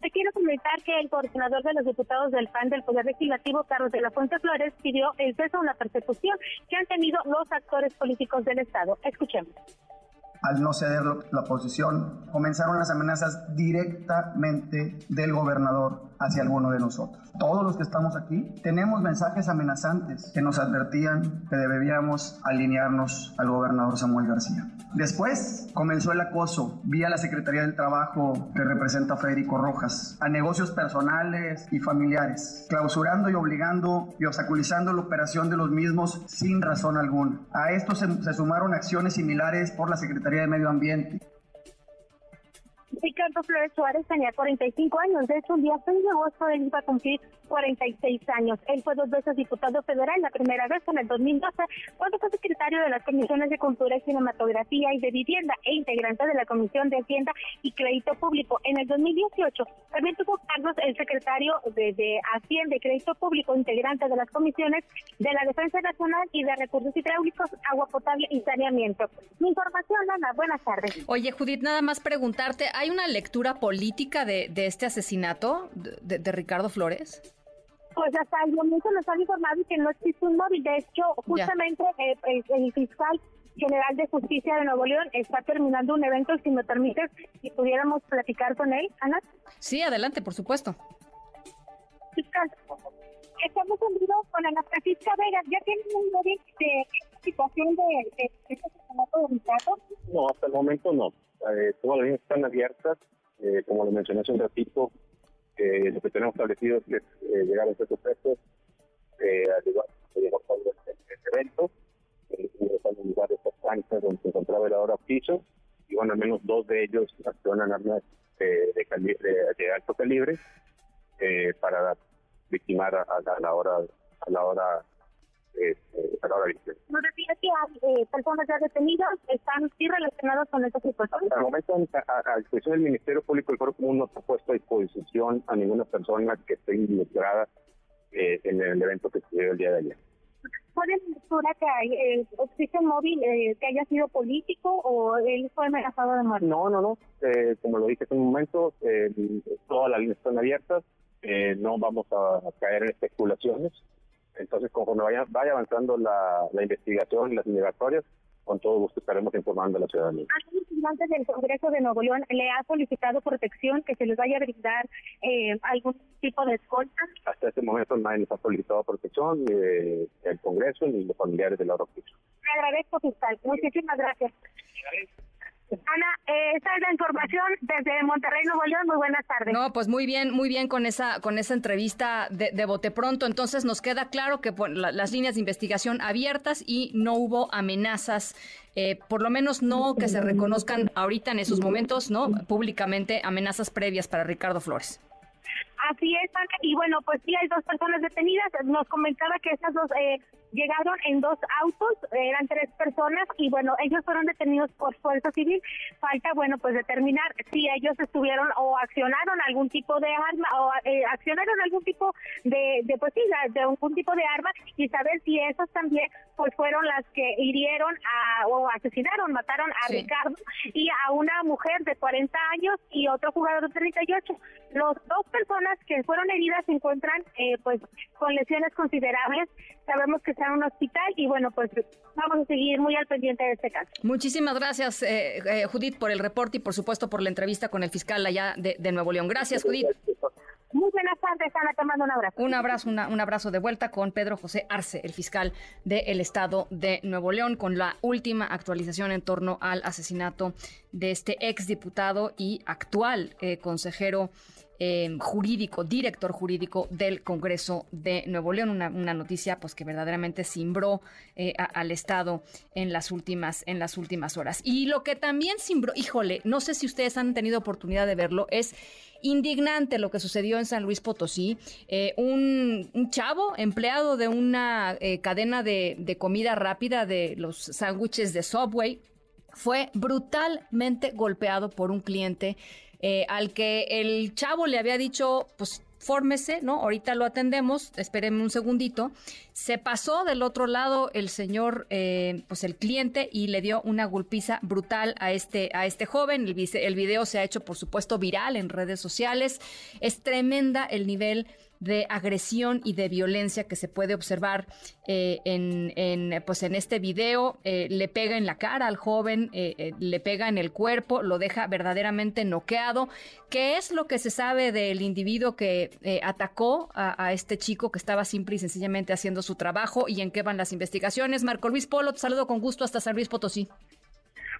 Te quiero comentar que el coordinador de los diputados del PAN del Poder Legislativo, Carlos de la Fuente Flores, pidió el cese a una persecución que han tenido los actores políticos del Estado. Escuchemos al no ceder la posición, comenzaron las amenazas directamente del gobernador hacia alguno de nosotros. Todos los que estamos aquí tenemos mensajes amenazantes que nos advertían que debíamos alinearnos al gobernador Samuel García. Después comenzó el acoso vía la Secretaría del Trabajo que representa a Federico Rojas a negocios personales y familiares, clausurando y obligando y obstaculizando la operación de los mismos sin razón alguna. A esto se, se sumaron acciones similares por la Secretaría de Medio Ambiente Ricardo Flores Suárez tenía 45 años. De hecho, un día 6 de agosto él iba a cumplir 46 años. Él fue dos veces diputado federal, la primera vez en el 2012, cuando fue secretario de las comisiones de Cultura y Cinematografía y de Vivienda e integrante de la Comisión de Hacienda y Crédito Público. En el 2018 también tuvo cargos el secretario de, Hacienda y Crédito Público, integrante de las comisiones de la Defensa Nacional y de Recursos Hidráulicos, Agua Potable y Saneamiento. Mi información, Ana, buenas tardes. Oye, Judith, nada más preguntarte, ¿hay una lectura política de, este asesinato de, Ricardo Flores? Pues hasta el momento nos han informado que no existe un móvil. De hecho, justamente eh, el, fiscal general de justicia de Nuevo León está terminando un evento. Si me permites, si pudiéramos platicar con él, Ana. Sí, adelante, por supuesto. Fiscal, estamos en vivo con Ana Francisca Vega. ¿Ya tienen un móvil de situación de, de, este asesinato de Ricardo? No, hasta el momento no. Eh, todas las líneas están abiertas, eh, como lo mencioné hace un ratito, eh, lo que tenemos establecido es eh, llegar a estos sujetos, eh, al lugar llegó este, este evento, en lugar de estas canchas donde se encontraba el ahora piso, y bueno, al menos dos de ellos accionan armas de, de, alto calibre para victimar a, la hora a la hora eh, ahora ¿No decía que hay eh, personas ya detenidas están sí relacionadas con esta situación? Al momento, a, disposición del Ministerio Público, el Foro Común no ha puesto a disposición a ninguna persona que esté involucrada eh, en el evento que se dio el día de ayer. ¿Puede lectura que hay, eh, existe un móvil eh, que haya sido político o él fue amenazado de muerte? No, no, no. Eh, como lo dije hace un momento, eh, todas las líneas están abiertas. Eh, no vamos a, caer en especulaciones. Entonces, conforme vaya, vaya avanzando la, la investigación y las indagatorias, con todo gusto estaremos informando a la ciudadanía. ¿Algún representante del Congreso de Nuevo León le ha solicitado protección, que se les vaya a brindar eh, algún tipo de escolta? Hasta este momento nadie nos ha solicitado protección, ni eh, el Congreso ni los familiares de la Roquilla. Le agradezco, fiscal. Muchísimas gracias. Ana, eh, esa es la información desde Monterrey, Nuevo León. Muy buenas tardes. No, pues muy bien, muy bien con esa con esa entrevista de, de bote pronto. Entonces nos queda claro que la, las líneas de investigación abiertas y no hubo amenazas, eh, por lo menos no que se reconozcan ahorita en esos momentos, no públicamente amenazas previas para Ricardo Flores. Así es, Ana. Y bueno, pues sí hay dos personas detenidas. Nos comentaba que estas dos eh, llegaron en dos autos, eran tres personas y bueno, ellos fueron detenidos por fuerza civil. Falta, bueno, pues determinar si ellos estuvieron o accionaron algún tipo de arma o eh, accionaron algún tipo de, de pues sí, de algún tipo de arma y saber si esos también pues fueron las que hirieron a, o asesinaron, mataron a Sí. Ricardo y a una mujer de 40 años y otro jugador de 38. Los dos personas que fueron heridas se encuentran eh, pues con lesiones considerables. Sabemos que están en un hospital y bueno, pues vamos a seguir muy al pendiente de este caso. Muchísimas gracias, eh, eh, Judith, por el reporte y por supuesto por la entrevista con el fiscal allá de, de Nuevo León. Gracias, Judith. Muy buenas tardes, Ana, te mando un abrazo. Un abrazo, un abrazo de vuelta con Pedro José Arce, el fiscal del estado de Nuevo León, con la última actualización en torno al asesinato de este exdiputado y actual eh, consejero eh, jurídico, director jurídico del Congreso de Nuevo León. Una, noticia pues que verdaderamente cimbró eh, al Estado en las últimas, en las últimas horas. Y lo que también cimbró, híjole, no sé si ustedes han tenido oportunidad de verlo, es indignante lo que sucedió en San Luis Potosí. Eh, un, un chavo empleado de una eh, cadena de, de comida rápida de los sándwiches de Subway fue brutalmente golpeado por un cliente eh, al que el chavo le había dicho, pues fórmese, ¿no? Ahorita lo atendemos, espérenme un segundito. Se pasó del otro lado el señor, eh, pues el cliente, y le dio una golpiza brutal a este, a este joven. El, el video se ha hecho, por supuesto, viral en redes sociales. Es tremenda el nivel de agresión y de violencia que se puede observar eh, en, en, pues en este video. Eh, le pega en la cara al joven, eh, eh, le pega en el cuerpo, lo deja verdaderamente noqueado. ¿Qué es lo que se sabe del individuo que atacó a, a este chico que estaba simple y sencillamente haciendo su trabajo y en qué van las investigaciones? Marco Luis Polo, te saludo con gusto hasta San Luis Potosí.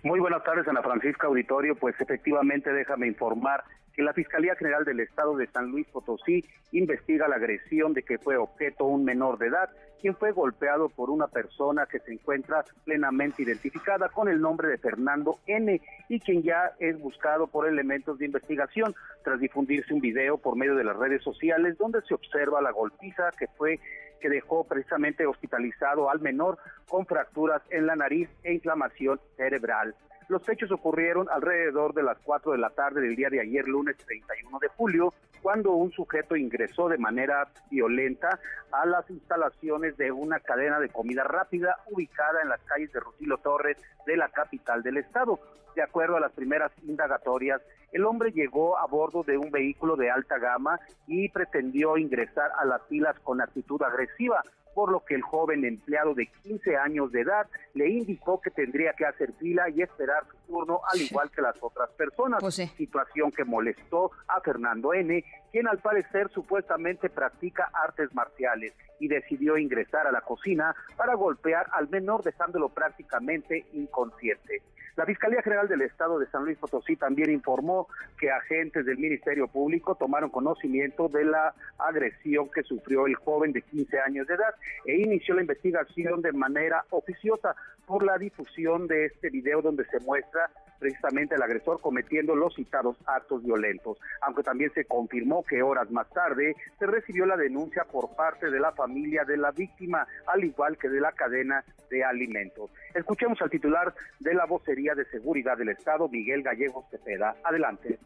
Muy buenas tardes, Ana Francisca Auditorio. Pues efectivamente, déjame informar que la Fiscalía General del Estado de San Luis Potosí investiga la agresión de que fue objeto un menor de edad, quien fue golpeado por una persona que se encuentra plenamente identificada con el nombre de Fernando N. y quien ya es buscado por elementos de investigación tras difundirse un video por medio de las redes sociales donde se observa la golpiza que fue que dejó precisamente hospitalizado al menor con fracturas en la nariz e inflamación cerebral. Los hechos ocurrieron alrededor de las 4 de la tarde del día de ayer, lunes 31 de julio, cuando un sujeto ingresó de manera violenta a las instalaciones de una cadena de comida rápida ubicada en las calles de Rutilo Torres de la capital del estado. De acuerdo a las primeras indagatorias, el hombre llegó a bordo de un vehículo de alta gama y pretendió ingresar a las filas con actitud agresiva, por lo que el joven empleado de 15 años de edad le indicó que tendría que hacer fila y esperar su turno al igual que las otras personas, situación que molestó a Fernando N., quien al parecer supuestamente practica artes marciales y decidió ingresar a la cocina para golpear al menor dejándolo prácticamente inconsciente. La Fiscalía General del Estado de San Luis Potosí también informó que agentes del Ministerio Público tomaron conocimiento de la agresión que sufrió el joven de 15 años de edad e inició la investigación de manera oficiosa por la difusión de este video donde se muestra precisamente el agresor cometiendo los citados actos violentos, aunque también se confirmó que horas más tarde se recibió la denuncia por parte de la familia de la víctima, al igual que de la cadena de alimentos. Escuchemos al titular de la vocería de seguridad del Estado, Miguel Gallegos Cepeda. Adelante.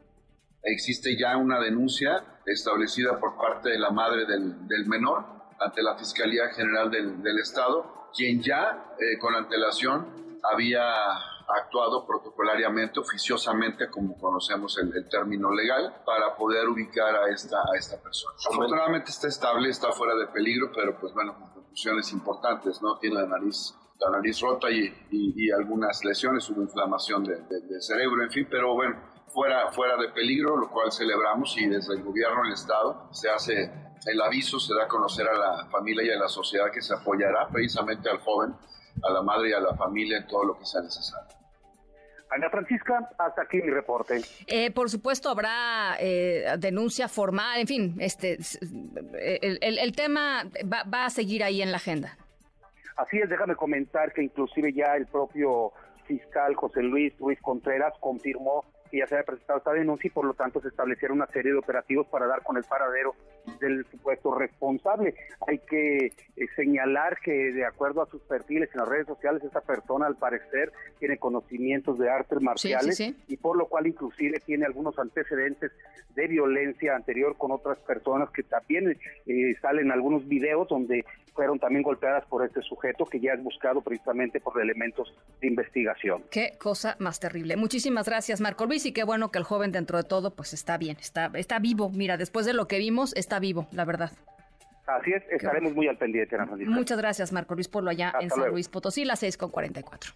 Existe ya una denuncia establecida por parte de la madre del, menor ante la Fiscalía General del, Estado, quien ya eh, con antelación había actuado protocolariamente, oficiosamente, como conocemos el, término legal, para poder ubicar a esta, a esta persona. Afortunadamente está estable, está fuera de peligro, pero pues bueno, con conclusiones importantes, ¿no? Tiene la nariz la nariz rota y, y, algunas lesiones, hubo inflamación de, de, cerebro, en fin, pero bueno, fuera, fuera de peligro, lo cual celebramos y desde el gobierno del Estado se hace el aviso, se da a conocer a la familia y a la sociedad que se apoyará precisamente al joven, a la madre y a la familia en todo lo que sea necesario. Ana Francisca, hasta aquí mi reporte. Eh, por supuesto, habrá eh, denuncia formal, en fin, este, el, el, tema va, va, a seguir ahí en la agenda. Así es, déjame comentar que inclusive ya el propio fiscal José Luis Ruiz Contreras confirmó que ya se había presentado esta denuncia y por lo tanto se establecieron una serie de operativos para dar con el paradero del supuesto responsable. Hay que eh, señalar que de acuerdo a sus perfiles en las redes sociales, esta persona al parecer tiene conocimientos de artes marciales y por lo cual inclusive tiene algunos antecedentes de violencia anterior con otras personas que también eh, salen algunos videos donde fueron también golpeadas por este sujeto que ya es buscado precisamente por elementos de investigación. Qué cosa más terrible. Muchísimas gracias, Marco Luis, y qué bueno que el joven dentro de todo pues está bien, está, está vivo. Mira, después de lo que vimos, está vivo, la verdad. Así es, estaremos muy al pendiente, Ana Muchas gracias, Marco Luis Polo, allá en San Luis Potosí, las 6 con 44.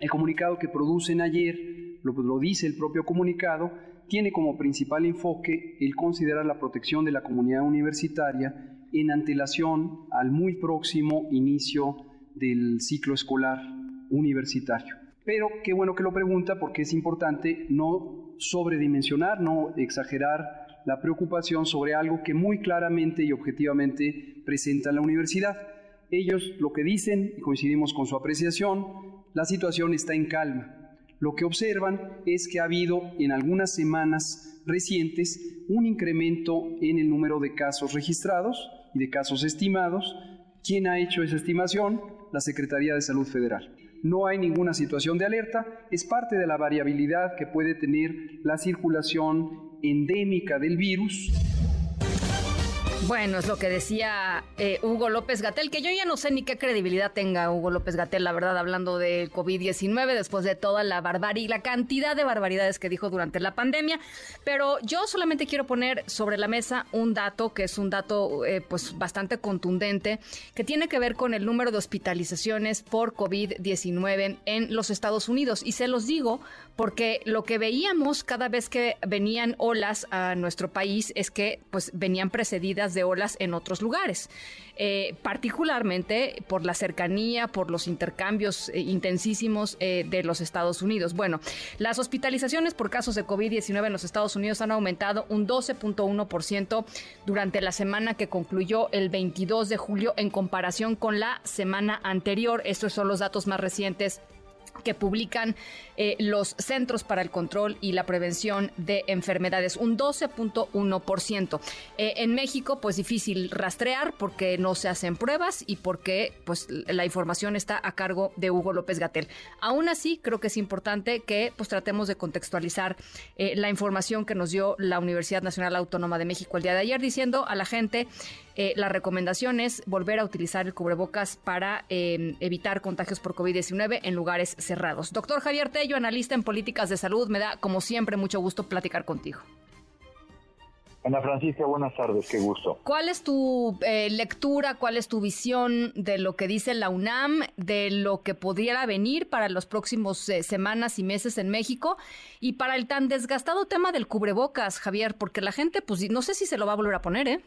El comunicado que producen ayer, lo, lo dice el propio comunicado, tiene como principal enfoque el considerar la protección de la comunidad universitaria en antelación al muy próximo inicio del ciclo escolar universitario. Pero qué bueno que lo pregunta porque es importante no sobredimensionar, no exagerar la preocupación sobre algo que muy claramente y objetivamente presenta la universidad. Ellos lo que dicen, y coincidimos con su apreciación, la situación está en calma. Lo que observan es que ha habido en algunas semanas recientes un incremento en el número de casos registrados, y de casos estimados. ¿Quién ha hecho esa estimación? La Secretaría de Salud Federal. No hay ninguna situación de alerta, es parte de la variabilidad que puede tener la circulación endémica del virus bueno, es lo que decía eh, Hugo López Gatel, que yo ya no sé ni qué credibilidad tenga Hugo López Gatel, la verdad, hablando de COVID-19, después de toda la barbarie, la cantidad de barbaridades que dijo durante la pandemia. Pero yo solamente quiero poner sobre la mesa un dato que es un dato eh, pues bastante contundente, que tiene que ver con el número de hospitalizaciones por COVID-19 en los Estados Unidos. Y se los digo porque lo que veíamos cada vez que venían olas a nuestro país es que pues venían precedidas de olas en otros lugares. Eh, particularmente por la cercanía, por los intercambios eh, intensísimos eh, de los Estados Unidos. Bueno, las hospitalizaciones por casos de COVID-19 en los Estados Unidos han aumentado un 12.1% durante la semana que concluyó el 22 de julio en comparación con la semana anterior. Estos son los datos más recientes que publican eh, los Centros para el Control y la Prevención de Enfermedades, un 12.1%. Eh, en México, pues difícil rastrear porque no se hacen pruebas y porque pues la información está a cargo de Hugo López Gatel. Aún así, creo que es importante que pues tratemos de contextualizar eh, la información que nos dio la Universidad Nacional Autónoma de México el día de ayer, diciendo a la gente eh, la recomendación es volver a utilizar el cubrebocas para eh, evitar contagios por COVID-19 en lugares cerrados. Doctor Javier Tello, analista en políticas de salud, me da como siempre mucho gusto platicar contigo. Ana Francisca, buenas tardes, qué gusto. ¿Cuál es tu eh, lectura, cuál es tu visión de lo que dice la UNAM, de lo que pudiera venir para los próximos semanas y meses en México y para el tan desgastado tema del cubrebocas, Javier? Porque la gente, pues no sé si se lo va a volver a poner, ¿eh?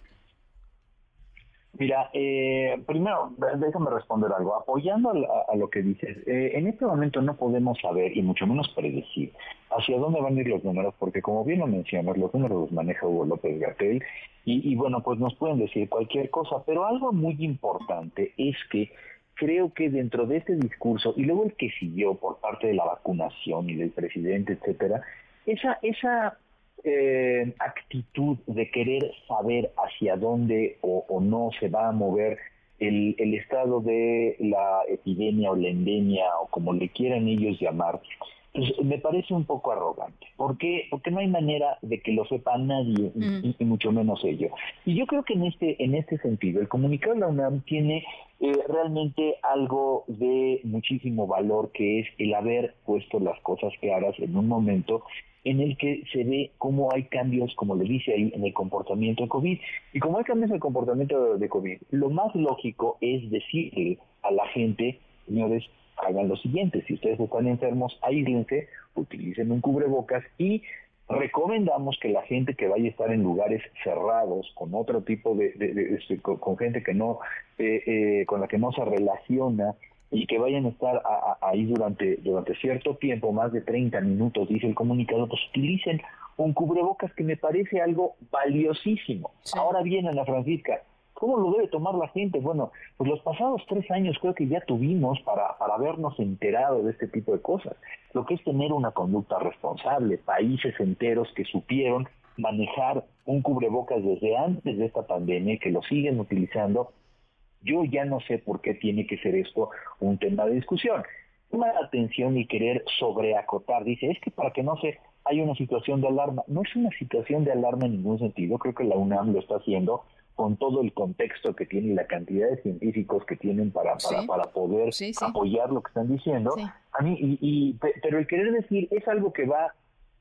Mira, eh, primero, déjame responder algo. Apoyando a, lo que dices, eh, en este momento no podemos saber y mucho menos predecir hacia dónde van a ir los números, porque como bien lo mencionas, los números los maneja Hugo López Gatel y, y bueno, pues nos pueden decir cualquier cosa, pero algo muy importante es que creo que dentro de este discurso, y luego el que siguió por parte de la vacunación y del presidente, etcétera, esa, esa eh, actitud de querer saber hacia dónde o, o no se va a mover el, el, estado de la epidemia o la endemia o como le quieran ellos llamar, pues me parece un poco arrogante. ¿Por qué? Porque no hay manera de que lo sepa nadie, y, y, mucho menos ellos. Y yo creo que en este, en este sentido, el comunicado de la UNAM tiene eh, realmente algo de muchísimo valor, que es el haber puesto las cosas claras en un momento en el que se ve cómo hay cambios, como le dice ahí, en el comportamiento de COVID. Y como hay cambios en el comportamiento de COVID, lo más lógico es decirle a la gente, señores, hagan lo siguiente, si ustedes están enfermos, aíslense, utilicen un cubrebocas y recomendamos que la gente que vaya a estar en lugares cerrados con otro tipo de, de, de, de con, gente que no eh, eh, con la que no se relaciona y que vayan a estar a, a, ahí durante durante cierto tiempo más de 30 minutos dice el comunicado pues utilicen un cubrebocas que me parece algo valiosísimo sí. ahora bien Ana Francisca ¿Cómo lo debe tomar la gente? Bueno, pues los pasados tres años creo que ya tuvimos para, para habernos enterado de este tipo de cosas. Lo que es tener una conducta responsable, países enteros que supieron manejar un cubrebocas desde antes de esta pandemia, que lo siguen utilizando. Yo ya no sé por qué tiene que ser esto un tema de discusión. Toma la atención y querer sobreacotar. Dice, es que para que no se hay una situación de alarma. No es una situación de alarma en ningún sentido. Creo que la UNAM lo está haciendo con todo el contexto que tiene y la cantidad de científicos que tienen para, para, sí. para poder sí, sí. apoyar lo que están diciendo. A mí, y, y, pero el querer decir es algo que va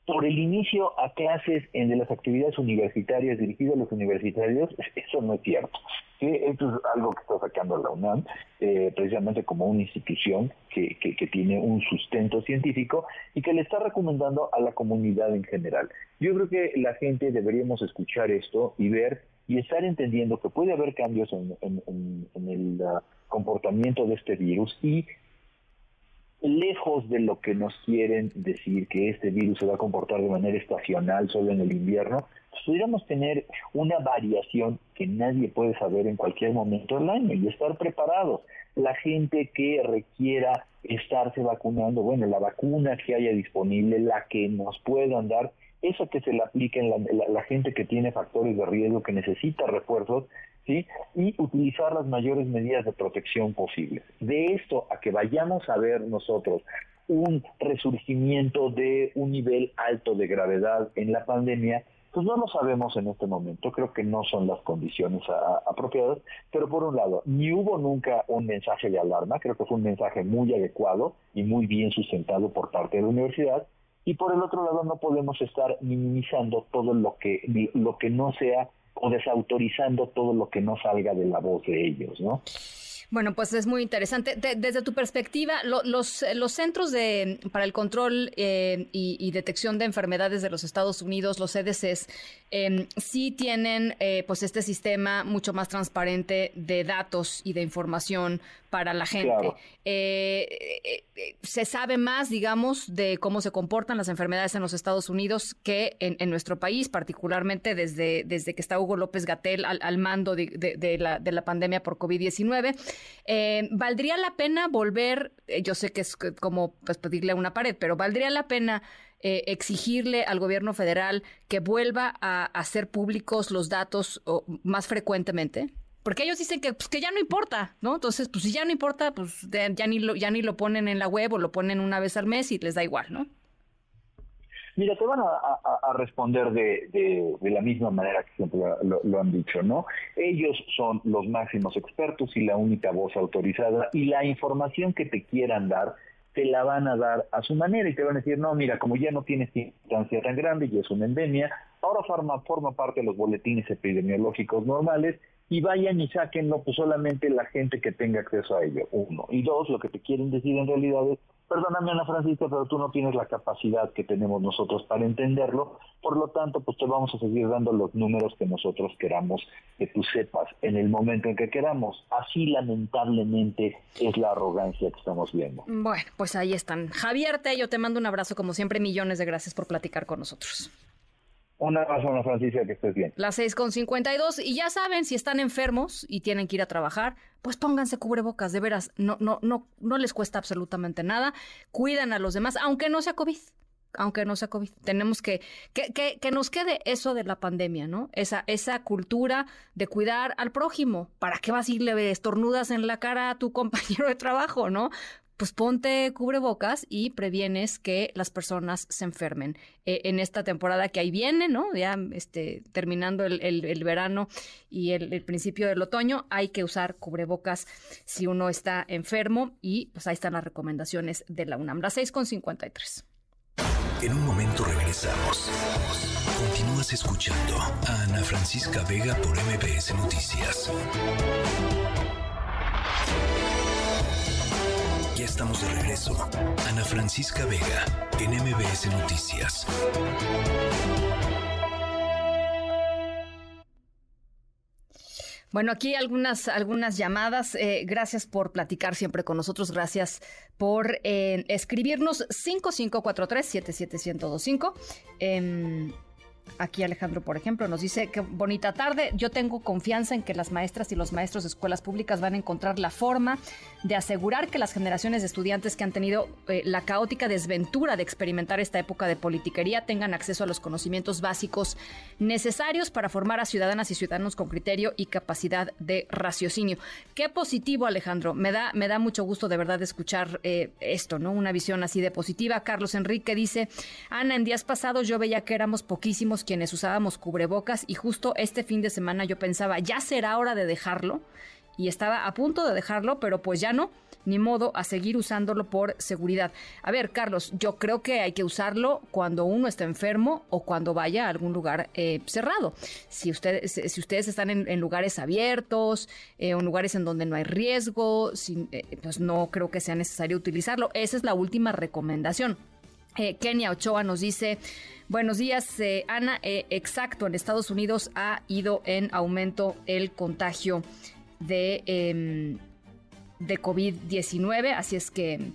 por el inicio a clases en de las actividades universitarias dirigidas a los universitarios, <laughs> eso no es cierto. ¿sí? Esto es algo que está sacando la UNAM, eh, precisamente como una institución que, que, que, tiene un sustento científico y que le está recomendando a la comunidad en general. Yo creo que la gente deberíamos escuchar esto y ver y estar entendiendo que puede haber cambios en, en, en, en el uh, comportamiento de este virus y lejos de lo que nos quieren decir que este virus se va a comportar de manera estacional solo en el invierno, pues pudiéramos tener una variación que nadie puede saber en cualquier momento del año y estar preparados. La gente que requiera estarse vacunando, bueno, la vacuna que haya disponible, la que nos puedan dar, eso que se le aplique en la, gente que tiene factores de riesgo, que necesita refuerzos, ¿sí? Y utilizar las mayores medidas de protección posibles. De esto a que vayamos a ver nosotros un resurgimiento de un nivel alto de gravedad en la pandemia, pues no lo sabemos en este momento, creo que no son las condiciones a, apropiadas, pero por un lado, ni hubo nunca un mensaje de alarma, creo que fue un mensaje muy adecuado y muy bien sustentado por parte de la universidad, y por el otro lado no podemos estar minimizando todo lo que lo que no sea o desautorizando todo lo que no salga de la voz de ellos, ¿no? Bueno, pues es muy interesante. De, desde tu perspectiva, lo, los, los centros de, para el control eh, y, y, detección de enfermedades de los Estados Unidos, los CDCs, eh, sí tienen eh, pues este sistema mucho más transparente de datos y de información para la gente. Claro. se sabe más, digamos, de cómo se comportan las enfermedades en los Estados Unidos que en, en nuestro país, particularmente desde, desde que está Hugo López Gatel al, al mando de, de, de, la, de la pandemia por COVID-19. Eh, ¿Valdría la pena volver, eh, yo sé que es como pues, pedirle a una pared, pero ¿valdría la pena eh, exigirle al gobierno federal que vuelva a hacer públicos los datos más frecuentemente? Porque ellos dicen que, pues, que ya no importa, ¿no? Entonces, pues si ya no importa, pues ya ni, lo, ya ni lo ponen en la web o lo ponen una vez al mes y les da igual, ¿no? Mira, te van a, responder de, de, de, la misma manera que siempre lo, lo, han dicho, ¿no? Ellos son los máximos expertos y la única voz autorizada y la información que te quieran dar te la van a dar a su manera y te van a decir, no, mira, como ya no tienes instancia tan grande y es una endemia, ahora forma, forma parte de los boletines epidemiológicos normales y vayan y sáquenlo pues solamente la gente que tenga acceso a ello, uno. Y dos, lo que te quieren decir en realidad es, perdóname Ana Francisca, pero tú no tienes la capacidad que tenemos nosotros para entenderlo, por lo tanto, pues te vamos a seguir dando los números que nosotros queramos que tú sepas en el momento en que queramos. Así lamentablemente es la arrogancia que estamos viendo. Bueno, pues ahí están. Javier yo te mando un abrazo como siempre, millones de gracias por platicar con nosotros. Un abrazo, Francisca, que estés bien. Las 6 con 52 y ya saben, si están enfermos y tienen que ir a trabajar, pues pónganse cubrebocas, de veras, no, no, no, no les cuesta absolutamente nada, cuidan a los demás, aunque no sea COVID aunque no sea COVID. Tenemos que, que, que, que, nos quede eso de la pandemia, ¿no? Esa, esa cultura de cuidar al prójimo. ¿Para qué vas a irle estornudas en la cara a tu <laughs> compañero de trabajo, no? Pues ponte cubrebocas y previenes que las personas se enfermen. Eh, en esta temporada que ahí viene, ¿no? Ya este, terminando el, el, verano y el, principio del otoño, hay que usar cubrebocas si uno está enfermo y pues ahí están las recomendaciones de la UNAM. Las 6.53. En un momento regresamos. Continúas escuchando a Ana Francisca Vega por MBS Noticias. Estamos de regreso. Ana Francisca Vega, en MBS Noticias. Bueno, aquí algunas, algunas llamadas. Eh, gracias por platicar siempre con nosotros. Gracias por eh, escribirnos 5543-77125. Eh, Aquí Alejandro, por ejemplo, nos dice que bonita tarde. Yo tengo confianza en que las maestras y los maestros de escuelas públicas van a encontrar la forma de asegurar que las generaciones de estudiantes que han tenido eh, la caótica desventura de experimentar esta época de politiquería tengan acceso a los conocimientos básicos necesarios para formar a ciudadanas y ciudadanos con criterio y capacidad de raciocinio. Qué positivo, Alejandro. Me da, me da mucho gusto de verdad escuchar eh, esto, ¿no? Una visión así de positiva. Carlos Enrique dice, Ana, en días pasados yo veía que éramos poquísimos quienes usábamos cubrebocas y justo este fin de semana yo pensaba, ya será hora de dejarlo y estaba a punto de dejarlo, pero pues ya no, ni modo a seguir usándolo por seguridad. A ver, Carlos, yo creo que hay que usarlo cuando uno está enfermo o cuando vaya a algún lugar eh, cerrado. Si ustedes, si ustedes están en, lugares abiertos eh, en lugares en donde no hay riesgo, eh, pues no creo que sea necesario utilizarlo. Esa es la última recomendación. Kenia Ochoa nos dice, Buenos días, eh, Ana. Eh, exacto, en Estados Unidos ha ido en aumento el contagio de, em, de COVID-19, así es que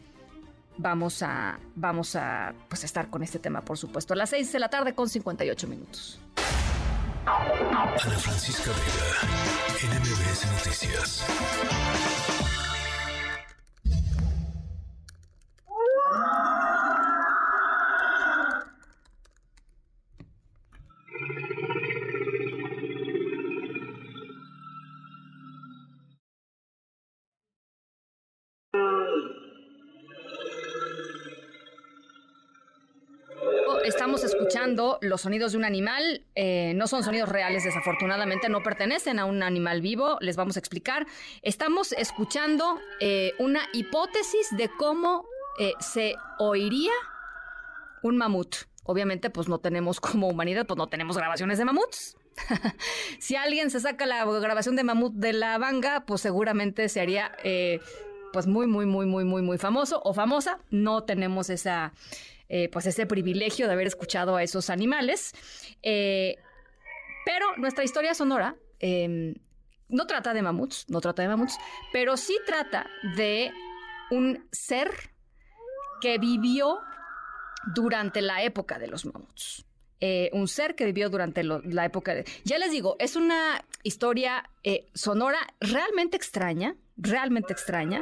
vamos a, vamos a pues, estar con este tema, por supuesto, a las 6 de la tarde con 58 minutos. Ana Francisca Vega, NMBS Noticias. Los sonidos de un animal. Eh, no son sonidos reales, desafortunadamente, no pertenecen a un animal vivo. Les vamos a explicar. Estamos escuchando eh, una hipótesis de cómo eh, se oiría un mamut. Obviamente, pues no tenemos <laughs> como humanidad, pues no tenemos grabaciones de mamuts. <laughs> si alguien se saca la grabación de mamut de la banga, pues seguramente se haría pues muy, muy, muy, muy, muy, muy famoso o famosa. No tenemos esa eh, pues ese privilegio de haber escuchado a esos animales. Eh, pero nuestra historia sonora em, no trata de mamuts, no trata de mamuts, pero sí trata de un ser que vivió durante la época de los mamuts. Eh, un ser que vivió durante la época de... Ya les digo, es una historia sonora realmente extraña, realmente extraña.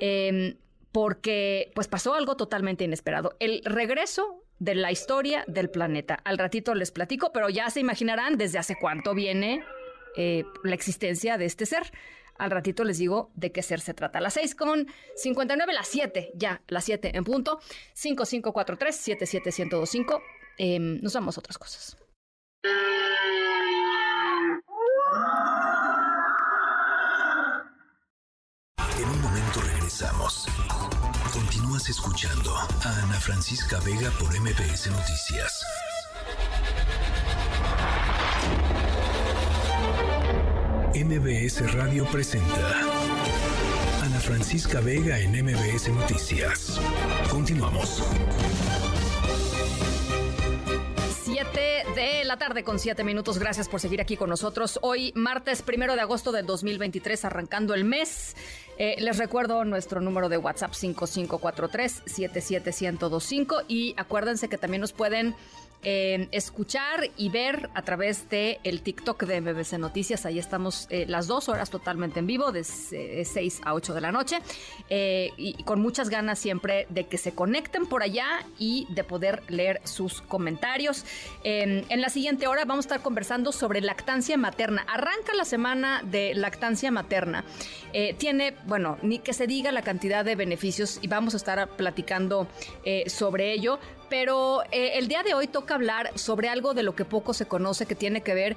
Em, porque pues pasó algo totalmente inesperado. El regreso de la historia del planeta. Al ratito les platico, pero ya se imaginarán desde hace cuánto viene eh, la existencia de este ser. Al ratito les digo de qué ser se trata. Las 6 con 59, las 7, ya, las 7 en punto. 5543 77125. Eh, nos vamos a otras cosas. Continúas escuchando a Ana Francisca Vega por MPS Noticias. MBS Radio presenta Ana Francisca Vega en MBS Noticias. Continuamos. 7 de la tarde con 7 minutos. Gracias por seguir aquí con nosotros. Hoy, martes primero de agosto del 2023, arrancando el mes. Eh, les recuerdo nuestro número de WhatsApp 5543-77125 y acuérdense que también nos pueden eh, escuchar y ver a través de el TikTok de MBC Noticias. Ahí estamos eh, las dos horas totalmente en vivo, de 6 a 8 de la noche, eh, y con muchas ganas siempre de que se conecten por allá y de poder leer sus comentarios. en la siguiente hora vamos a estar conversando sobre lactancia materna. Arranca la semana de lactancia materna. tiene, bueno, ni que se diga la cantidad de beneficios y vamos a estar platicando sobre ello pero eh, el día de hoy toca hablar sobre algo de lo que poco se conoce que tiene que ver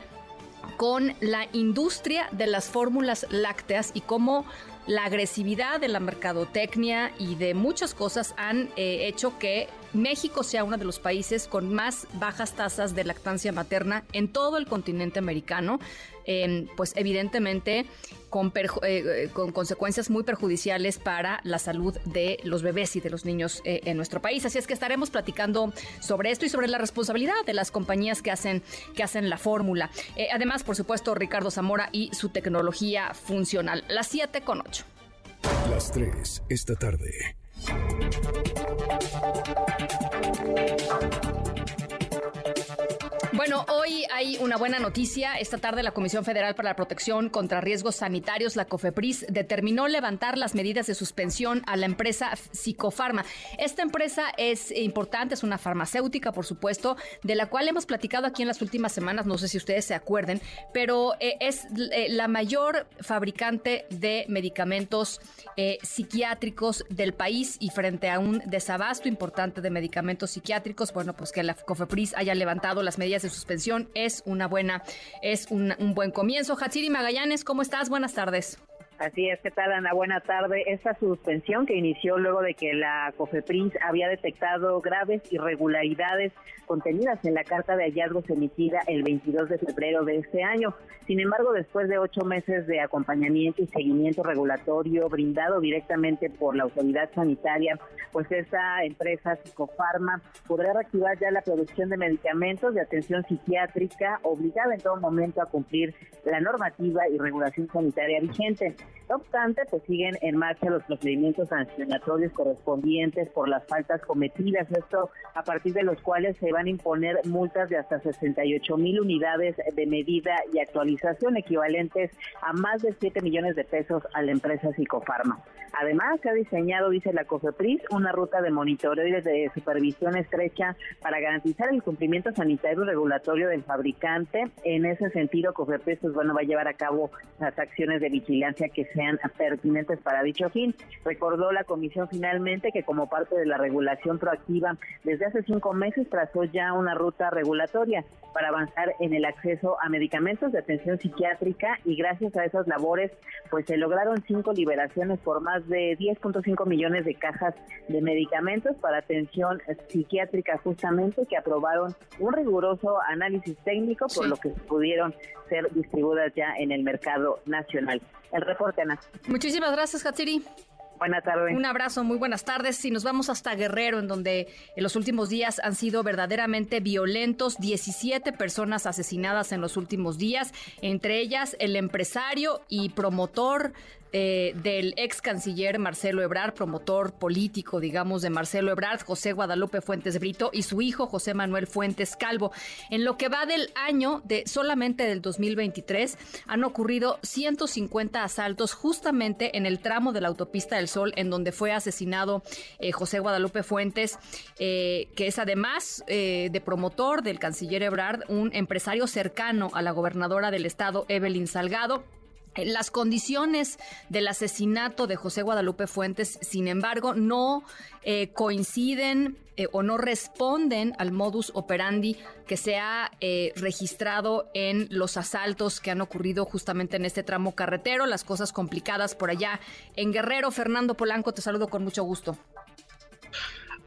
con la industria de las fórmulas lácteas y cómo la agresividad de la mercadotecnia y de muchas cosas han eh, hecho que México sea uno de los países con más bajas tasas de lactancia materna en todo el continente americano. Em, pues evidentemente con, eh, eh, con, consecuencias muy perjudiciales para la salud de los bebés y de los niños en nuestro país. Así es que estaremos platicando sobre esto y sobre la responsabilidad de las compañías que hacen, que hacen la fórmula. además, por supuesto, Ricardo Zamora y su tecnología funcional. Las 7 con 8. Las 3 esta tarde. Bueno, hoy hay una buena noticia. Esta tarde la Comisión Federal para la Protección contra Riesgos Sanitarios, la COFEPRIS, determinó levantar las medidas de suspensión a la empresa Psicofarma. Esta empresa es importante, es una farmacéutica, por supuesto, de la cual hemos platicado aquí en las últimas semanas, no sé si ustedes se acuerden, pero eh, es eh, la mayor fabricante de medicamentos eh, psiquiátricos del país y frente a un desabasto importante de medicamentos psiquiátricos, bueno, pues que la COFEPRIS haya levantado las medidas de suspensión es una buena, es un, un buen comienzo. Hatsiri Magallanes, ¿cómo estás? Buenas tardes. Así es, ¿qué tal Ana? Buena tarde. Esta suspensión que inició luego de que la COFEPRINS había detectado graves irregularidades contenidas en la carta de hallazgos emitida el 22 de febrero de este año. Sin embargo, después de ocho meses de acompañamiento y seguimiento regulatorio brindado directamente por la autoridad sanitaria, pues esta empresa Psicofarma podrá reactivar ya la producción de medicamentos de atención psiquiátrica obligada en todo momento a cumplir la normativa y regulación sanitaria vigente. No obstante, pues siguen en marcha los procedimientos sancionatorios correspondientes por las faltas cometidas, esto a partir de los cuales se van a imponer multas de hasta 68 mil unidades de medida y actualización equivalentes a más de 7 millones de pesos a la empresa Psicofarma. Además, se ha diseñado, dice la COFEPRIS, una ruta de monitoreo y de supervisión estrecha para garantizar el cumplimiento sanitario y regulatorio del fabricante. En ese sentido, COFEPRIS pues, bueno, va a llevar a cabo las acciones de vigilancia que sean pertinentes para dicho fin. Recordó la comisión finalmente que como parte de la regulación proactiva, desde hace cinco meses trazó ya una ruta regulatoria para avanzar en el acceso a medicamentos de atención psiquiátrica y gracias a esas labores pues se lograron cinco liberaciones por más de 10.5 millones de cajas de medicamentos para atención psiquiátrica justamente que aprobaron un riguroso análisis técnico por lo que pudieron ser distribuidas ya en el mercado nacional. El reporte, Ana. Muchísimas gracias, Hatsiri. Buenas tardes. Un abrazo, muy buenas tardes. Y nos vamos hasta Guerrero, en donde en los últimos días han sido verdaderamente violentos. 17 personas asesinadas en los últimos días, entre ellas el empresario y promotor eh, del ex canciller Marcelo Ebrard, promotor político, digamos, de Marcelo Ebrard, José Guadalupe Fuentes Brito y su hijo José Manuel Fuentes Calvo. En lo que va del año, de solamente del 2023, han ocurrido 150 asaltos justamente en el tramo de la autopista del Sol, en donde fue asesinado eh, José Guadalupe Fuentes, eh, que es además de promotor del canciller Ebrard, un empresario cercano a la gobernadora del estado, Evelyn Salgado. Las condiciones del asesinato de José Guadalupe Fuentes, sin embargo, no eh, coinciden eh, o no responden al modus operandi que se ha eh, registrado en los asaltos que han ocurrido justamente en este tramo carretero, las cosas complicadas por allá en Guerrero. Fernando Polanco, te saludo con mucho gusto.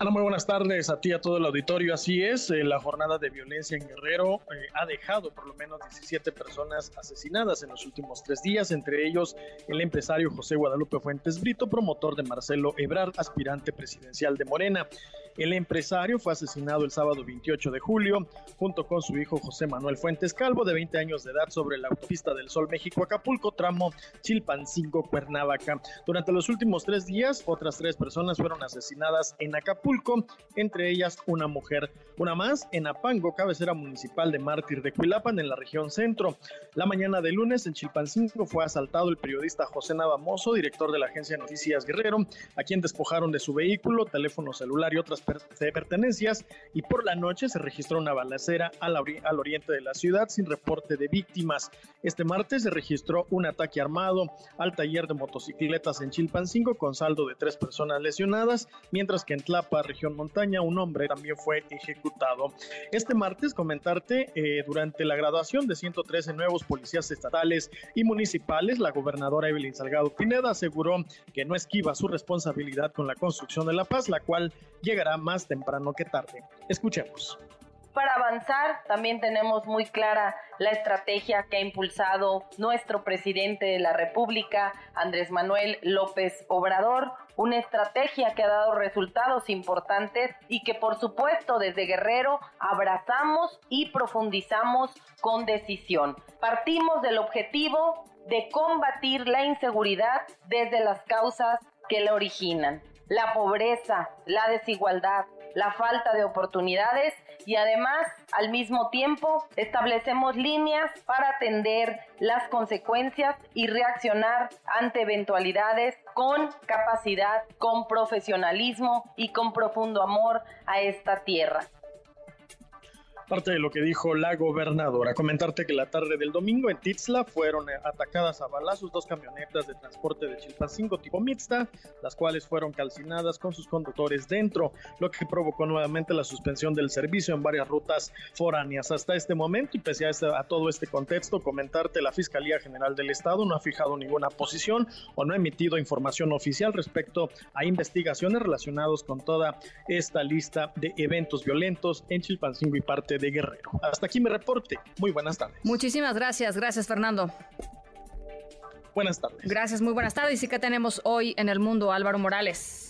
Ana, muy buenas tardes a ti, a todo el auditorio. Así es, eh, la jornada de violencia en Guerrero eh, ha dejado por lo menos 17 personas asesinadas en los últimos tres días, entre ellos el empresario José Guadalupe Fuentes Brito, promotor de Marcelo Ebrard, aspirante presidencial de Morena. El empresario fue asesinado el sábado 28 de julio junto con su hijo José Manuel Fuentes Calvo, de 20 años de edad, sobre la autopista del Sol México-Acapulco, tramo Chilpancingo-Cuernavaca. Durante los últimos tres días, otras tres personas fueron asesinadas en Acapulco Entre ellas una mujer. Una más en Apango, cabecera municipal de Mártir de Cuilapan, en la región centro. La mañana de lunes en Chilpancingo fue asaltado el periodista José Navamoso, director de la agencia Noticias Guerrero, a quien despojaron de su vehículo, teléfono celular y otras pertenencias. Y por la noche se registró una balacera al, al oriente de la ciudad sin reporte de víctimas. Este martes se registró un ataque armado al taller de motocicletas en Chilpancingo con saldo de tres personas lesionadas, mientras que en Tlapa, región montaña, un hombre también fue ejecutado. Este martes comentarte, eh, durante la graduación de 113 nuevos policías estatales y municipales, la gobernadora Evelyn Salgado Pineda aseguró que no esquiva su responsabilidad con la construcción de la paz, la cual llegará más temprano que tarde. Escuchemos. Para avanzar, también tenemos muy clara la estrategia que ha impulsado nuestro presidente de la República, Andrés Manuel López Obrador, una estrategia que ha dado resultados importantes y que por supuesto desde Guerrero abrazamos y profundizamos con decisión. Partimos del objetivo de combatir la inseguridad desde las causas que la originan, la pobreza, la desigualdad, la falta de oportunidades y además al mismo tiempo establecemos líneas para atender las consecuencias y reaccionar ante eventualidades con capacidad, con profesionalismo y con profundo amor a esta tierra parte de lo que dijo la gobernadora. Comentarte que la tarde del domingo en Tizla fueron atacadas a balazos dos camionetas de transporte de Chilpancingo tipo mixta, las cuales fueron calcinadas con sus conductores dentro, lo que provocó nuevamente la suspensión del servicio en varias rutas foráneas. Hasta este momento, y pese a, este, a todo este contexto, comentarte la Fiscalía General del Estado no ha fijado ninguna posición o no ha emitido información oficial respecto a investigaciones relacionadas con toda esta lista de eventos violentos en Chilpancingo y parte de Guerrero. Hasta aquí mi reporte. Muy buenas tardes. Muchísimas gracias. Gracias, Fernando. Buenas tardes. Gracias, muy buenas tardes. ¿Y qué tenemos hoy en el mundo, Álvaro Morales?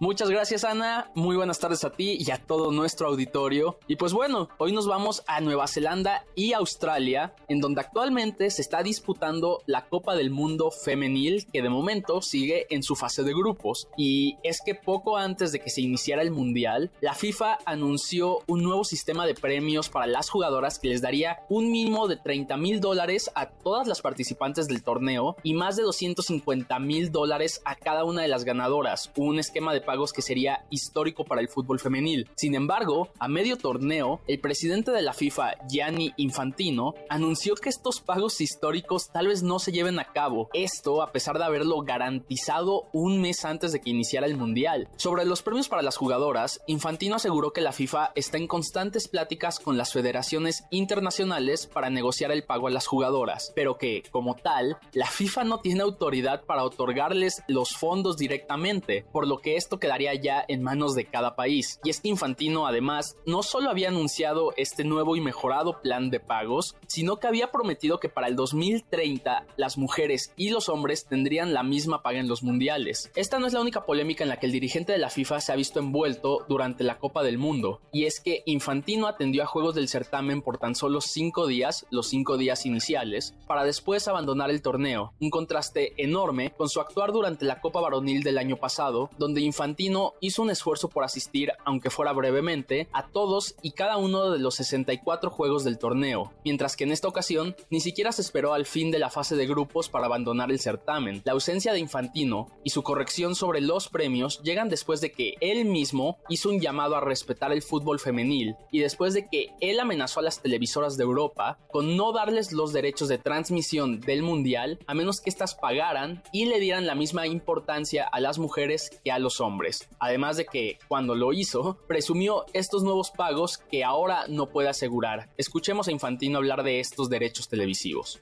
Muchas gracias Ana, muy buenas tardes a ti y a todo nuestro auditorio. Y pues bueno, hoy nos vamos a Nueva Zelanda y Australia, en donde actualmente se está disputando la Copa del Mundo Femenil, que de momento sigue en su fase de grupos. Y es que poco antes de que se iniciara el Mundial, la FIFA anunció un nuevo sistema de premios para las jugadoras que les daría un mínimo de 30 mil dólares a todas las participantes del torneo y más de 250 mil dólares a cada una de las ganadoras, un esquema de pagos que sería histórico para el fútbol femenil. Sin embargo, a medio torneo, el presidente de la FIFA, Gianni Infantino, anunció que estos pagos históricos tal vez no se lleven a cabo. Esto a pesar de haberlo garantizado un mes antes de que iniciara el Mundial. Sobre los premios para las jugadoras, Infantino aseguró que la FIFA está en constantes pláticas con las federaciones internacionales para negociar el pago a las jugadoras, pero que, como tal, la FIFA no tiene autoridad para otorgarles los fondos directamente, por lo que esto quedaría ya en manos de cada país. Y este Infantino además no solo había anunciado este nuevo y mejorado plan de pagos, sino que había prometido que para el 2030 las mujeres y los hombres tendrían la misma paga en los mundiales. Esta no es la única polémica en la que el dirigente de la FIFA se ha visto envuelto durante la Copa del Mundo, y es que Infantino atendió a juegos del certamen por tan solo cinco días, los cinco días iniciales, para después abandonar el torneo, un contraste enorme con su actuar durante la Copa Varonil del año pasado, donde Infantino Infantino hizo un esfuerzo por asistir, aunque fuera brevemente, a todos y cada uno de los 64 juegos del torneo, mientras que en esta ocasión ni siquiera se esperó al fin de la fase de grupos para abandonar el certamen. La ausencia de Infantino y su corrección sobre los premios llegan después de que él mismo hizo un llamado a respetar el fútbol femenil y después de que él amenazó a las televisoras de Europa con no darles los derechos de transmisión del mundial a menos que éstas pagaran y le dieran la misma importancia a las mujeres que a los hombres. Además de que, cuando lo hizo, presumió estos nuevos pagos que ahora no puede asegurar. Escuchemos a Infantino hablar de estos derechos televisivos.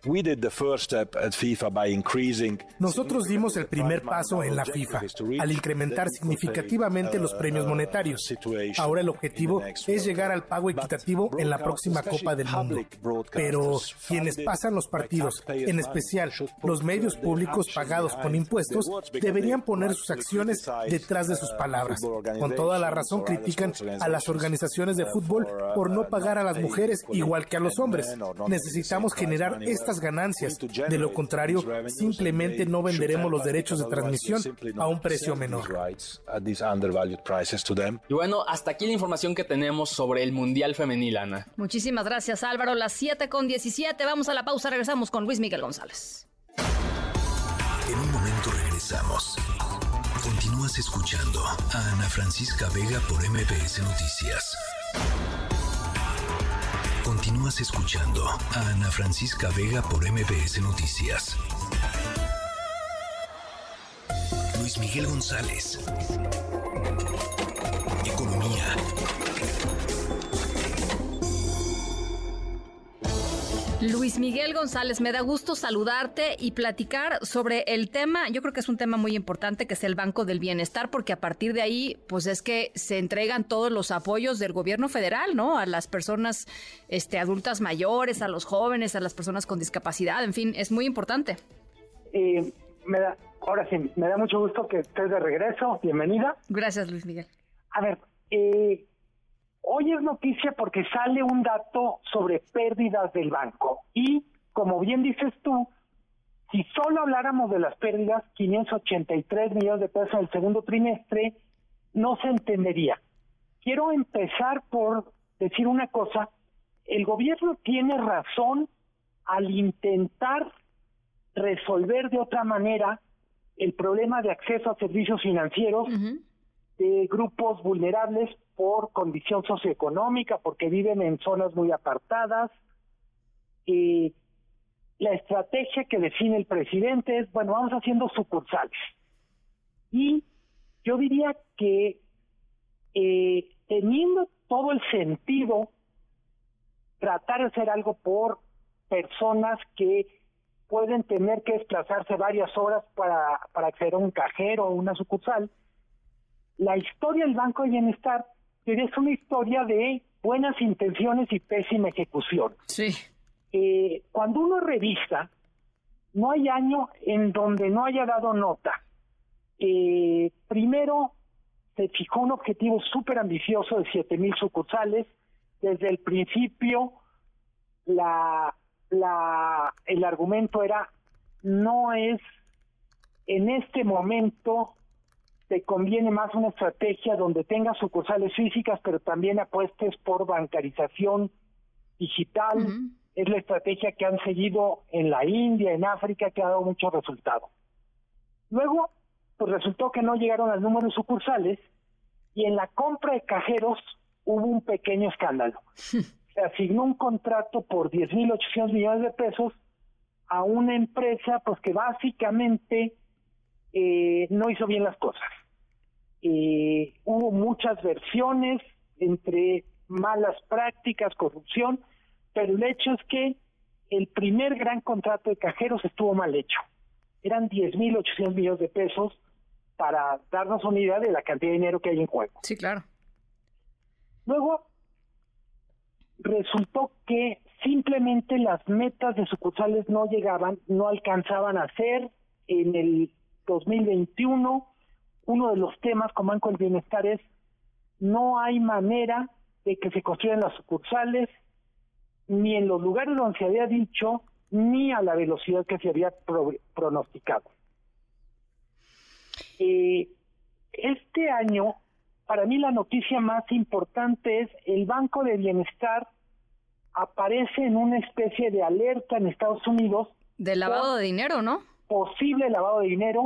Nosotros dimos el primer paso en la FIFA al incrementar significativamente los premios monetarios. Ahora el objetivo es llegar al pago equitativo en la próxima Copa del Mundo. Pero quienes pasan los partidos, en especial los medios públicos pagados con impuestos, deberían poner sus acciones detrás detrás de sus palabras. Con toda la razón critican a las organizaciones de fútbol por no pagar a las mujeres igual que a los hombres. Necesitamos generar estas ganancias. De lo contrario, simplemente no venderemos los derechos de transmisión a un precio menor. Y bueno, hasta aquí la información que tenemos sobre el Mundial Femenil, Ana. Muchísimas gracias, Álvaro. Las 7 con 17. Vamos a la pausa. Regresamos con Luis Miguel González. En un momento regresamos. Continúas escuchando a Ana Francisca Vega por MBS Noticias. Continúas escuchando a Ana Francisca Vega por MBS Noticias. Luis Miguel González. Luis Miguel González, me da gusto saludarte y platicar sobre el tema, yo creo que es un tema muy importante, que es el Banco del Bienestar, porque a partir de ahí, pues es que se entregan todos los apoyos del gobierno federal, ¿no? A las personas este, adultas mayores, a los jóvenes, a las personas con discapacidad, en fin, es muy importante. Eh, me da, ahora sí, me da mucho gusto que estés de regreso, bienvenida. Gracias, Luis Miguel. A ver, eh, Hoy es noticia porque sale un dato sobre pérdidas del banco y, como bien dices tú, si solo habláramos de las pérdidas, 583 millones de pesos en el segundo trimestre, no se entendería. Quiero empezar por decir una cosa, el gobierno tiene razón al intentar resolver de otra manera el problema de acceso a servicios financieros de grupos vulnerables por condición socioeconómica, porque viven en zonas muy apartadas. Y la estrategia que define el presidente es, bueno, vamos haciendo sucursales. Y yo diría que eh, teniendo todo el sentido, tratar de hacer algo por personas que pueden tener que desplazarse varias horas para, para acceder a un cajero o una sucursal, la historia del Banco de Bienestar es una historia de buenas intenciones y pésima ejecución. Sí. Eh, cuando uno revisa, no hay año en donde no haya dado nota. Eh, primero, se fijó un objetivo súper ambicioso de 7 mil sucursales. Desde el principio, la, la, el argumento era, no es en este momento te conviene más una estrategia donde tengas sucursales físicas, pero también apuestes por bancarización digital. Es la estrategia que han seguido en la India, en África, que ha dado muchos resultados. Luego, pues resultó que no llegaron al número de sucursales y en la compra de cajeros hubo un pequeño escándalo. <laughs> Se asignó un contrato por 10.800 millones de pesos a una empresa pues que básicamente eh, no hizo bien las cosas. Eh, hubo muchas versiones entre malas prácticas, corrupción, pero el hecho es que el primer gran contrato de cajeros estuvo mal hecho. Eran 10.800 millones de pesos para darnos una idea de la cantidad de dinero que hay en juego. Sí, claro. Luego, resultó que simplemente las metas de sucursales no llegaban, no alcanzaban a ser en el 2021, uno de los temas con Banco del Bienestar es no hay manera de que se construyan las sucursales ni en los lugares donde se había dicho ni a la velocidad que se había pronosticado. Eh, este año, para mí la noticia más importante es el Banco de Bienestar aparece en una especie de alerta en Estados Unidos. De lavado de dinero, ¿no? Posible lavado de dinero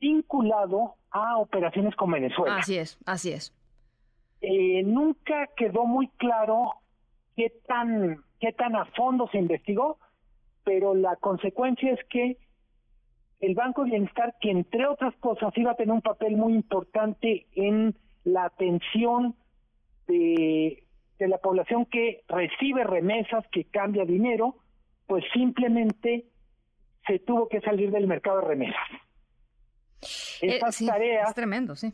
vinculado a operaciones con Venezuela. Así es, así es. Eh, nunca quedó muy claro qué tan, qué tan a fondo se investigó, pero la consecuencia es que el Banco de Bienestar, que entre otras cosas iba a tener un papel muy importante en la atención de, de la población que recibe remesas, que cambia dinero, pues simplemente se tuvo que salir del mercado de remesas. Eh, Estas tareas tremendo, sí.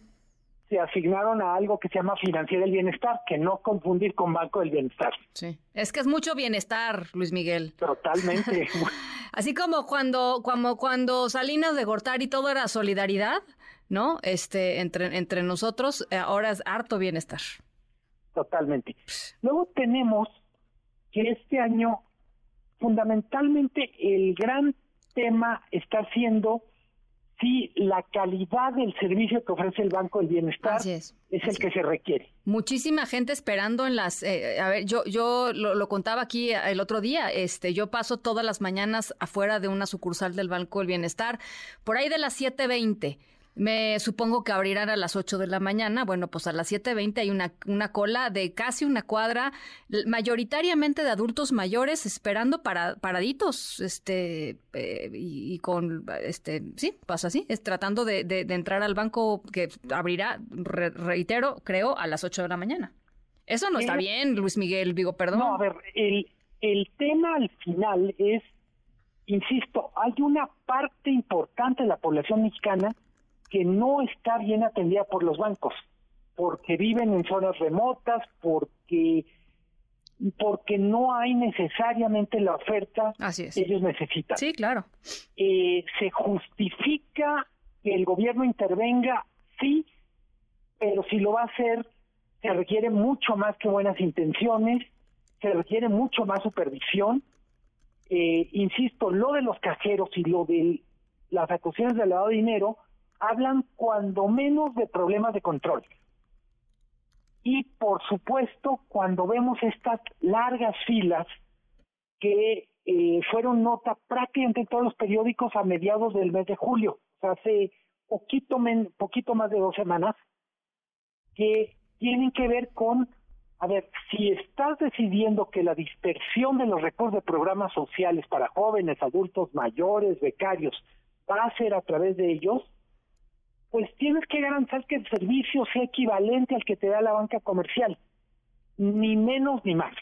se asignaron a algo que se llama Financiera del Bienestar, que no confundir con Banco del Bienestar. Sí, es que es mucho bienestar, Luis Miguel. Totalmente. <laughs> Así como cuando, como cuando Salinas de Gortari todo era solidaridad, ¿no? Este, entre, entre nosotros, eh, ahora es harto bienestar. Totalmente. Luego tenemos que este año, fundamentalmente, el gran tema está siendo si la calidad del servicio que ofrece el Banco del Bienestar es, el que se requiere. Muchísima gente esperando en las, eh, a ver, yo yo lo, lo, contaba aquí el otro día, este, yo paso todas las mañanas afuera de una sucursal del Banco del Bienestar, por ahí de las 7:20 me supongo que abrirán a las 8 de la mañana. Bueno, pues a las 7.20 hay una, una cola de casi una cuadra, mayoritariamente de adultos mayores esperando para, paraditos, este, eh, y, con, este, sí, pasa así, es tratando de, de, entrar al banco que abrirá, reitero, creo, a las 8 de la mañana. Eso no está bien, Luis Miguel, digo, perdón. No, a ver, el, el tema al final es, insisto, hay una parte importante de la población mexicana que no está bien atendida por los bancos, porque viven en zonas remotas, porque porque no hay necesariamente la oferta que ellos necesitan. Sí, claro. Eh, se justifica que el gobierno intervenga, sí, pero si lo va a hacer, se requiere mucho más que buenas intenciones, se requiere mucho más supervisión. Eh, insisto, lo de los cajeros y lo de las acusaciones de lavado de dinero hablan cuando menos de problemas de control. Y por supuesto, cuando vemos estas largas filas que eh, fueron nota prácticamente en todos los periódicos a mediados del mes de julio, hace poquito, men, poquito más de dos semanas, que tienen que ver con, a ver, si estás decidiendo que la dispersión de los recursos de programas sociales para jóvenes, adultos mayores, becarios, va a ser a través de ellos, pues tienes que garantizar que el servicio sea equivalente al que te da la banca comercial, ni menos ni más.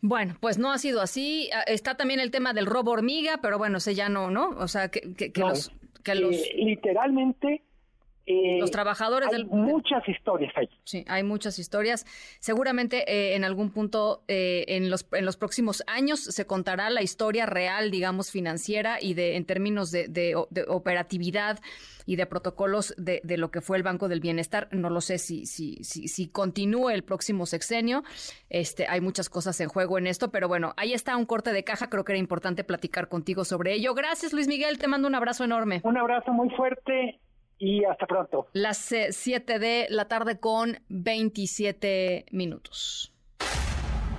Bueno, pues no ha sido así. Ah, está también el tema del robo hormiga, pero bueno, ese ya no, ¿no? O sea, que, los... Que los... Eh, literalmente eh, los trabajadores hay muchas historias ahí. Sí, hay muchas historias. Seguramente eh, en algún punto eh, en los en los próximos años se contará la historia real, digamos, financiera y de en términos de, de, operatividad y de protocolos de, de, lo que fue el Banco del Bienestar. No lo sé si, si, si, si continúe el próximo sexenio. Este, hay muchas cosas en juego en esto, pero bueno, ahí está un corte de caja. Creo que era importante platicar contigo sobre ello. Gracias, Luis Miguel. Te mando un abrazo enorme. Un abrazo muy fuerte y hasta pronto. Las 7 de la tarde con 27 minutos.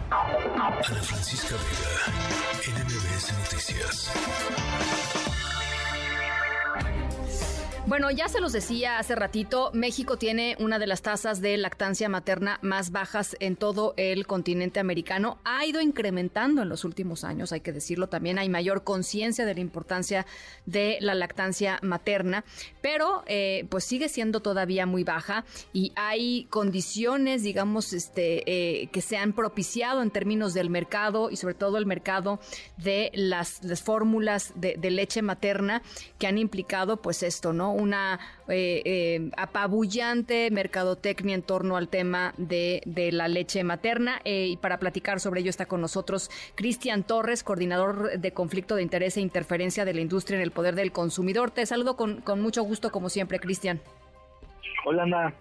Ana Francisca Vega, NMBS Noticias. Bueno, ya se los decía hace ratito, México tiene una de las tasas de lactancia materna más bajas en todo el continente americano. Ha ido incrementando en los últimos años, hay que decirlo también, hay mayor conciencia de la importancia de la lactancia materna, pero eh, pues sigue siendo todavía muy baja y hay condiciones, digamos, este, eh, que se han propiciado en términos del mercado y sobre todo el mercado de las, fórmulas de, de leche materna que han implicado pues esto, ¿no? Una eh, eh, apabullante mercadotecnia en torno al tema de, la leche materna. Eh, y para platicar sobre ello está con nosotros Cristian Torres, coordinador de conflicto de interés e interferencia de la industria en el poder del consumidor. Te saludo con, mucho gusto, como siempre, Cristian. Hola, Ana.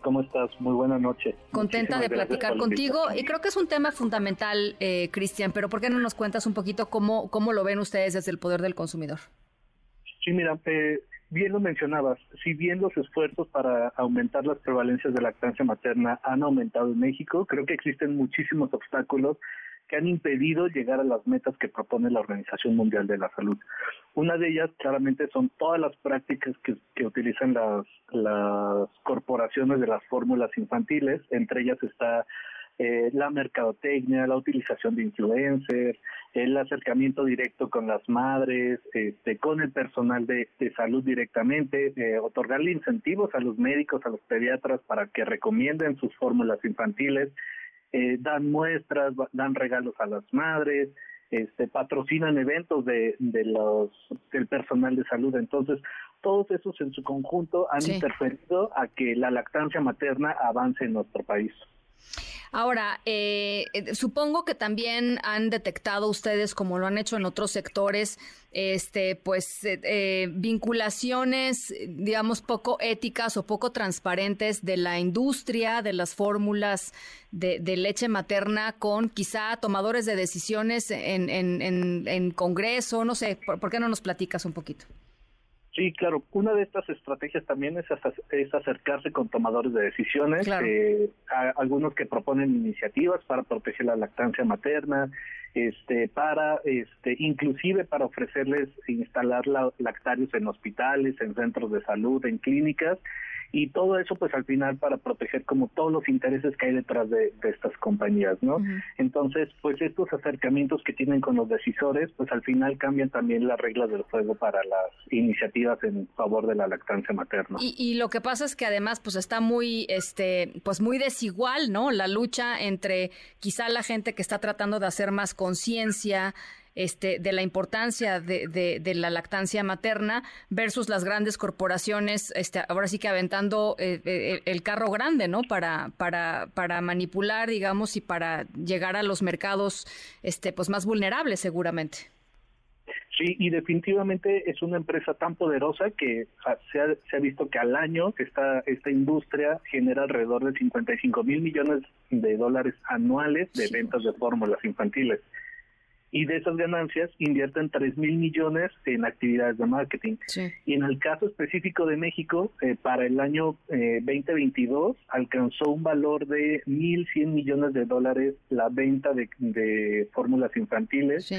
¿Cómo estás? Muy buena noche. Contenta de platicar contigo y creo que es un tema fundamental, Cristian, pero ¿por qué no nos cuentas un poquito cómo, cómo lo ven ustedes desde el poder del consumidor? Sí, mira, bien lo mencionabas, si bien los esfuerzos para aumentar las prevalencias de lactancia materna han aumentado en México, creo que existen muchísimos obstáculos que han impedido llegar a las metas que propone la Organización Mundial de la Salud. Una de ellas claramente son todas las prácticas que, utilizan las, las corporaciones de las fórmulas infantiles, entre ellas está eh, la mercadotecnia, la utilización de influencers, el acercamiento directo con las madres, este, con el personal de, salud directamente, eh, otorgarle incentivos a los médicos, a los pediatras para que recomienden sus fórmulas infantiles, eh, dan muestras, dan regalos a las madres, este, patrocinan eventos de, de los del personal de salud. Entonces, todos esos en su conjunto han interferido a que la lactancia materna avance en nuestro país. Ahora, eh, eh, supongo que también han detectado ustedes, como lo han hecho en otros sectores, este, pues eh, vinculaciones, digamos, poco éticas o poco transparentes de la industria de las fórmulas de, leche materna con quizá tomadores de decisiones en, en, Congreso, no sé, ¿por qué no nos platicas un poquito? Sí, claro. Una de estas estrategias también es, es acercarse con tomadores de decisiones, eh, algunos que proponen iniciativas para proteger la lactancia materna, este, para, este, inclusive para ofrecerles instalar lactarios en hospitales, en centros de salud, en clínicas, y todo eso pues al final para proteger como todos los intereses que hay detrás de, estas compañías, ¿no? Entonces, pues estos acercamientos que tienen con los decisores, pues al final cambian también las reglas del juego para las iniciativas en favor de la lactancia materna. Y, y lo que pasa es que además pues está muy, este, pues muy desigual, ¿no? La lucha entre quizá la gente que está tratando de hacer más conciencia, este, de la importancia de, de, la lactancia materna versus las grandes corporaciones, este, ahora sí que aventando eh, eh, el carro grande, ¿no? Para, para, para manipular, digamos, y para llegar a los mercados este, pues más vulnerables seguramente. Sí, y definitivamente es una empresa tan poderosa que se ha, se ha visto que al año esta, esta industria genera alrededor de 55 mil millones de dólares anuales de ventas de fórmulas infantiles y de esas ganancias invierten 3 mil millones en actividades de marketing. Y en el caso específico de México, eh, para el año 2022 eh, alcanzó un valor de 1.100 millones de dólares la venta de, de fórmulas infantiles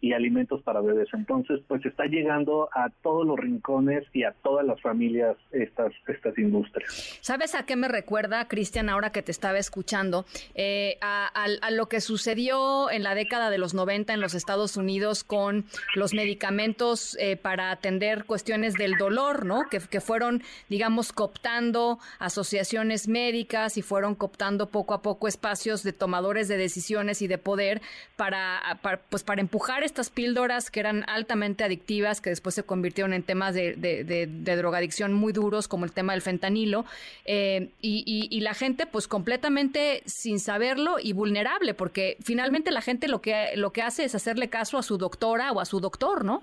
y alimentos para bebés. Entonces, pues está llegando a todos los rincones y a todas las familias estas, estas industrias. ¿Sabes a qué me recuerda, Cristian, ahora que te estaba escuchando? Eh, a, lo que sucedió en la década de los 90 en los Estados Unidos con los medicamentos eh, para atender cuestiones del dolor, ¿no? Que, que fueron, digamos, cooptando asociaciones médicas y fueron cooptando poco a poco espacios de tomadores de decisiones y de poder para, para pues para empujar estas píldoras que eran altamente adictivas, que después se convirtieron en temas de, de, drogadicción muy duros, como el tema del fentanilo, eh, y, la gente pues completamente sin saberlo y vulnerable, porque finalmente la gente lo que, lo que hace es hacerle caso a su doctora o a su doctor, ¿no?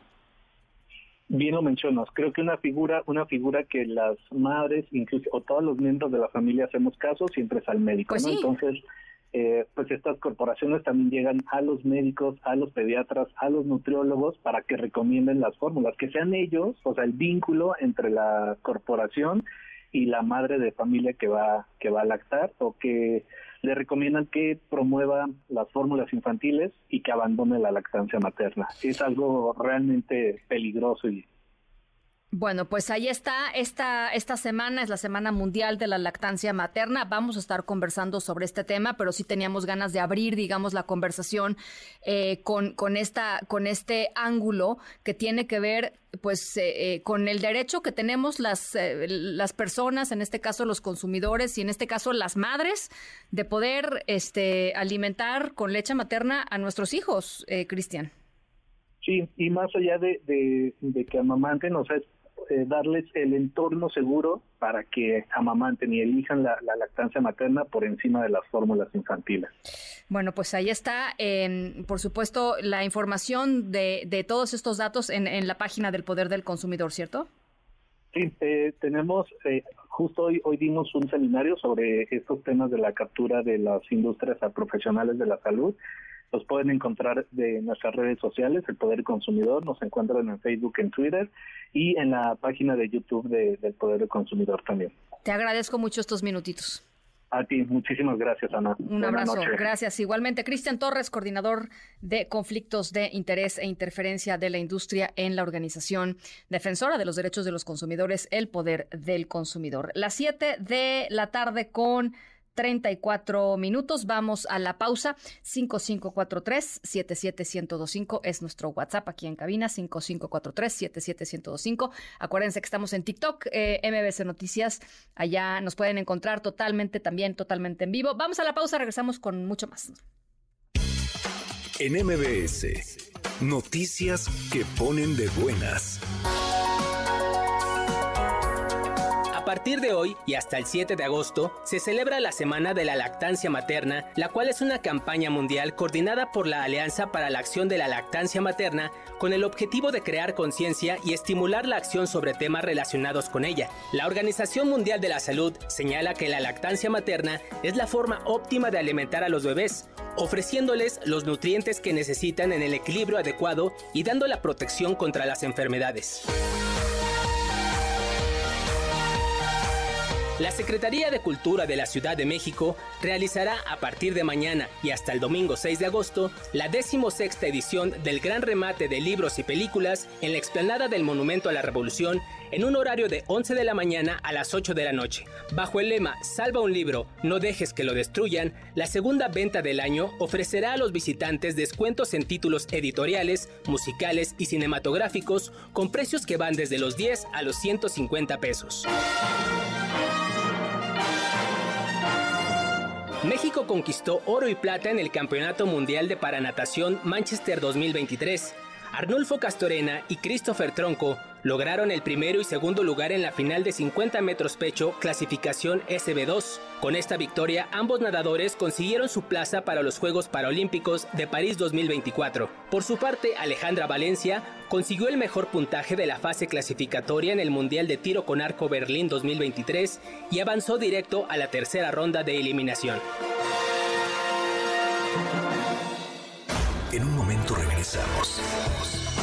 Bien lo mencionas, creo que una figura, una figura que las madres, incluso o todos los miembros de la familia hacemos caso, siempre es al médico, pues ¿no? Entonces, eh, pues estas corporaciones también llegan a los médicos, a los pediatras, a los nutriólogos para que recomienden las fórmulas, que sean ellos, o sea, el vínculo entre la corporación y la madre de familia que va que va a lactar o que le recomiendan que promueva las fórmulas infantiles y que abandone la lactancia materna. Es algo realmente peligroso y bueno, pues ahí está. Esta, esta semana es la Semana Mundial de la Lactancia Materna. Vamos a estar conversando sobre este tema, pero sí teníamos ganas de abrir, digamos, la conversación eh, con, con, esta, con este ángulo que tiene que ver pues eh, eh, con el derecho que tenemos las, las personas, en este caso los consumidores y en este caso las madres, de poder este, alimentar con leche materna a nuestros hijos, Cristian. Sí, y más allá de, de, de que amamanten, o sea, eh, darles el entorno seguro para que amamanten y elijan la, lactancia materna por encima de las fórmulas infantiles. Bueno, pues ahí está, por supuesto, la información de, de todos estos datos en, en, la página del Poder del Consumidor, ¿cierto? Sí, eh, tenemos, eh, justo hoy, hoy dimos un seminario sobre estos temas de la captura de las industrias a profesionales de la salud los pueden encontrar de nuestras redes sociales, El Poder Consumidor, nos encuentran en Facebook, en Twitter y en la página de YouTube de, del Poder Consumidor también. Te agradezco mucho estos minutitos. A ti, muchísimas gracias, Ana. Un abrazo, gracias. Igualmente, Cristian Torres, coordinador de conflictos de interés e interferencia de la industria en la organización defensora de los derechos de los consumidores, El Poder del Consumidor. Las 7 de la tarde con 34 minutos. Vamos a la pausa. 5543-77125 es nuestro WhatsApp aquí en cabina. 5543-77125. Acuérdense que estamos en TikTok, eh, MBC Noticias. Allá nos pueden encontrar totalmente, también totalmente en vivo. Vamos a la pausa, regresamos con mucho más. En MBS, noticias que ponen de buenas. Partir de hoy y hasta el 7 de agosto se celebra la Semana de la Lactancia Materna, la cual es una campaña mundial coordinada por la Alianza para la Acción de la Lactancia Materna con el objetivo de crear conciencia y estimular la acción sobre temas relacionados con ella. La Organización Mundial de la Salud señala que la lactancia materna es la forma óptima de alimentar a los bebés, ofreciéndoles los nutrientes que necesitan en el equilibrio adecuado y dando la protección contra las enfermedades. La Secretaría de Cultura de la Ciudad de México realizará a partir de mañana y hasta el domingo 6 de agosto la decimosexta edición del Gran Remate de Libros y Películas en la explanada del Monumento a la Revolución en un horario de 11 de la mañana a las 8 de la noche. Bajo el lema Salva un libro, no dejes que lo destruyan, la segunda venta del año ofrecerá a los visitantes descuentos en títulos editoriales, musicales y cinematográficos con precios que van desde los 10 a los 150 pesos. México conquistó oro y plata en el Campeonato Mundial de Paranatación Manchester 2023. Arnulfo Castorena y Christopher Tronco lograron el primero y segundo lugar en la final de 50 metros pecho clasificación SB2. Con esta victoria, ambos nadadores consiguieron su plaza para los Juegos Paralímpicos de París 2024. Por su parte, Alejandra Valencia consiguió el mejor puntaje de la fase clasificatoria en el Mundial de Tiro con Arco Berlín 2023 y avanzó directo a la tercera ronda de eliminación. En un momento regresamos.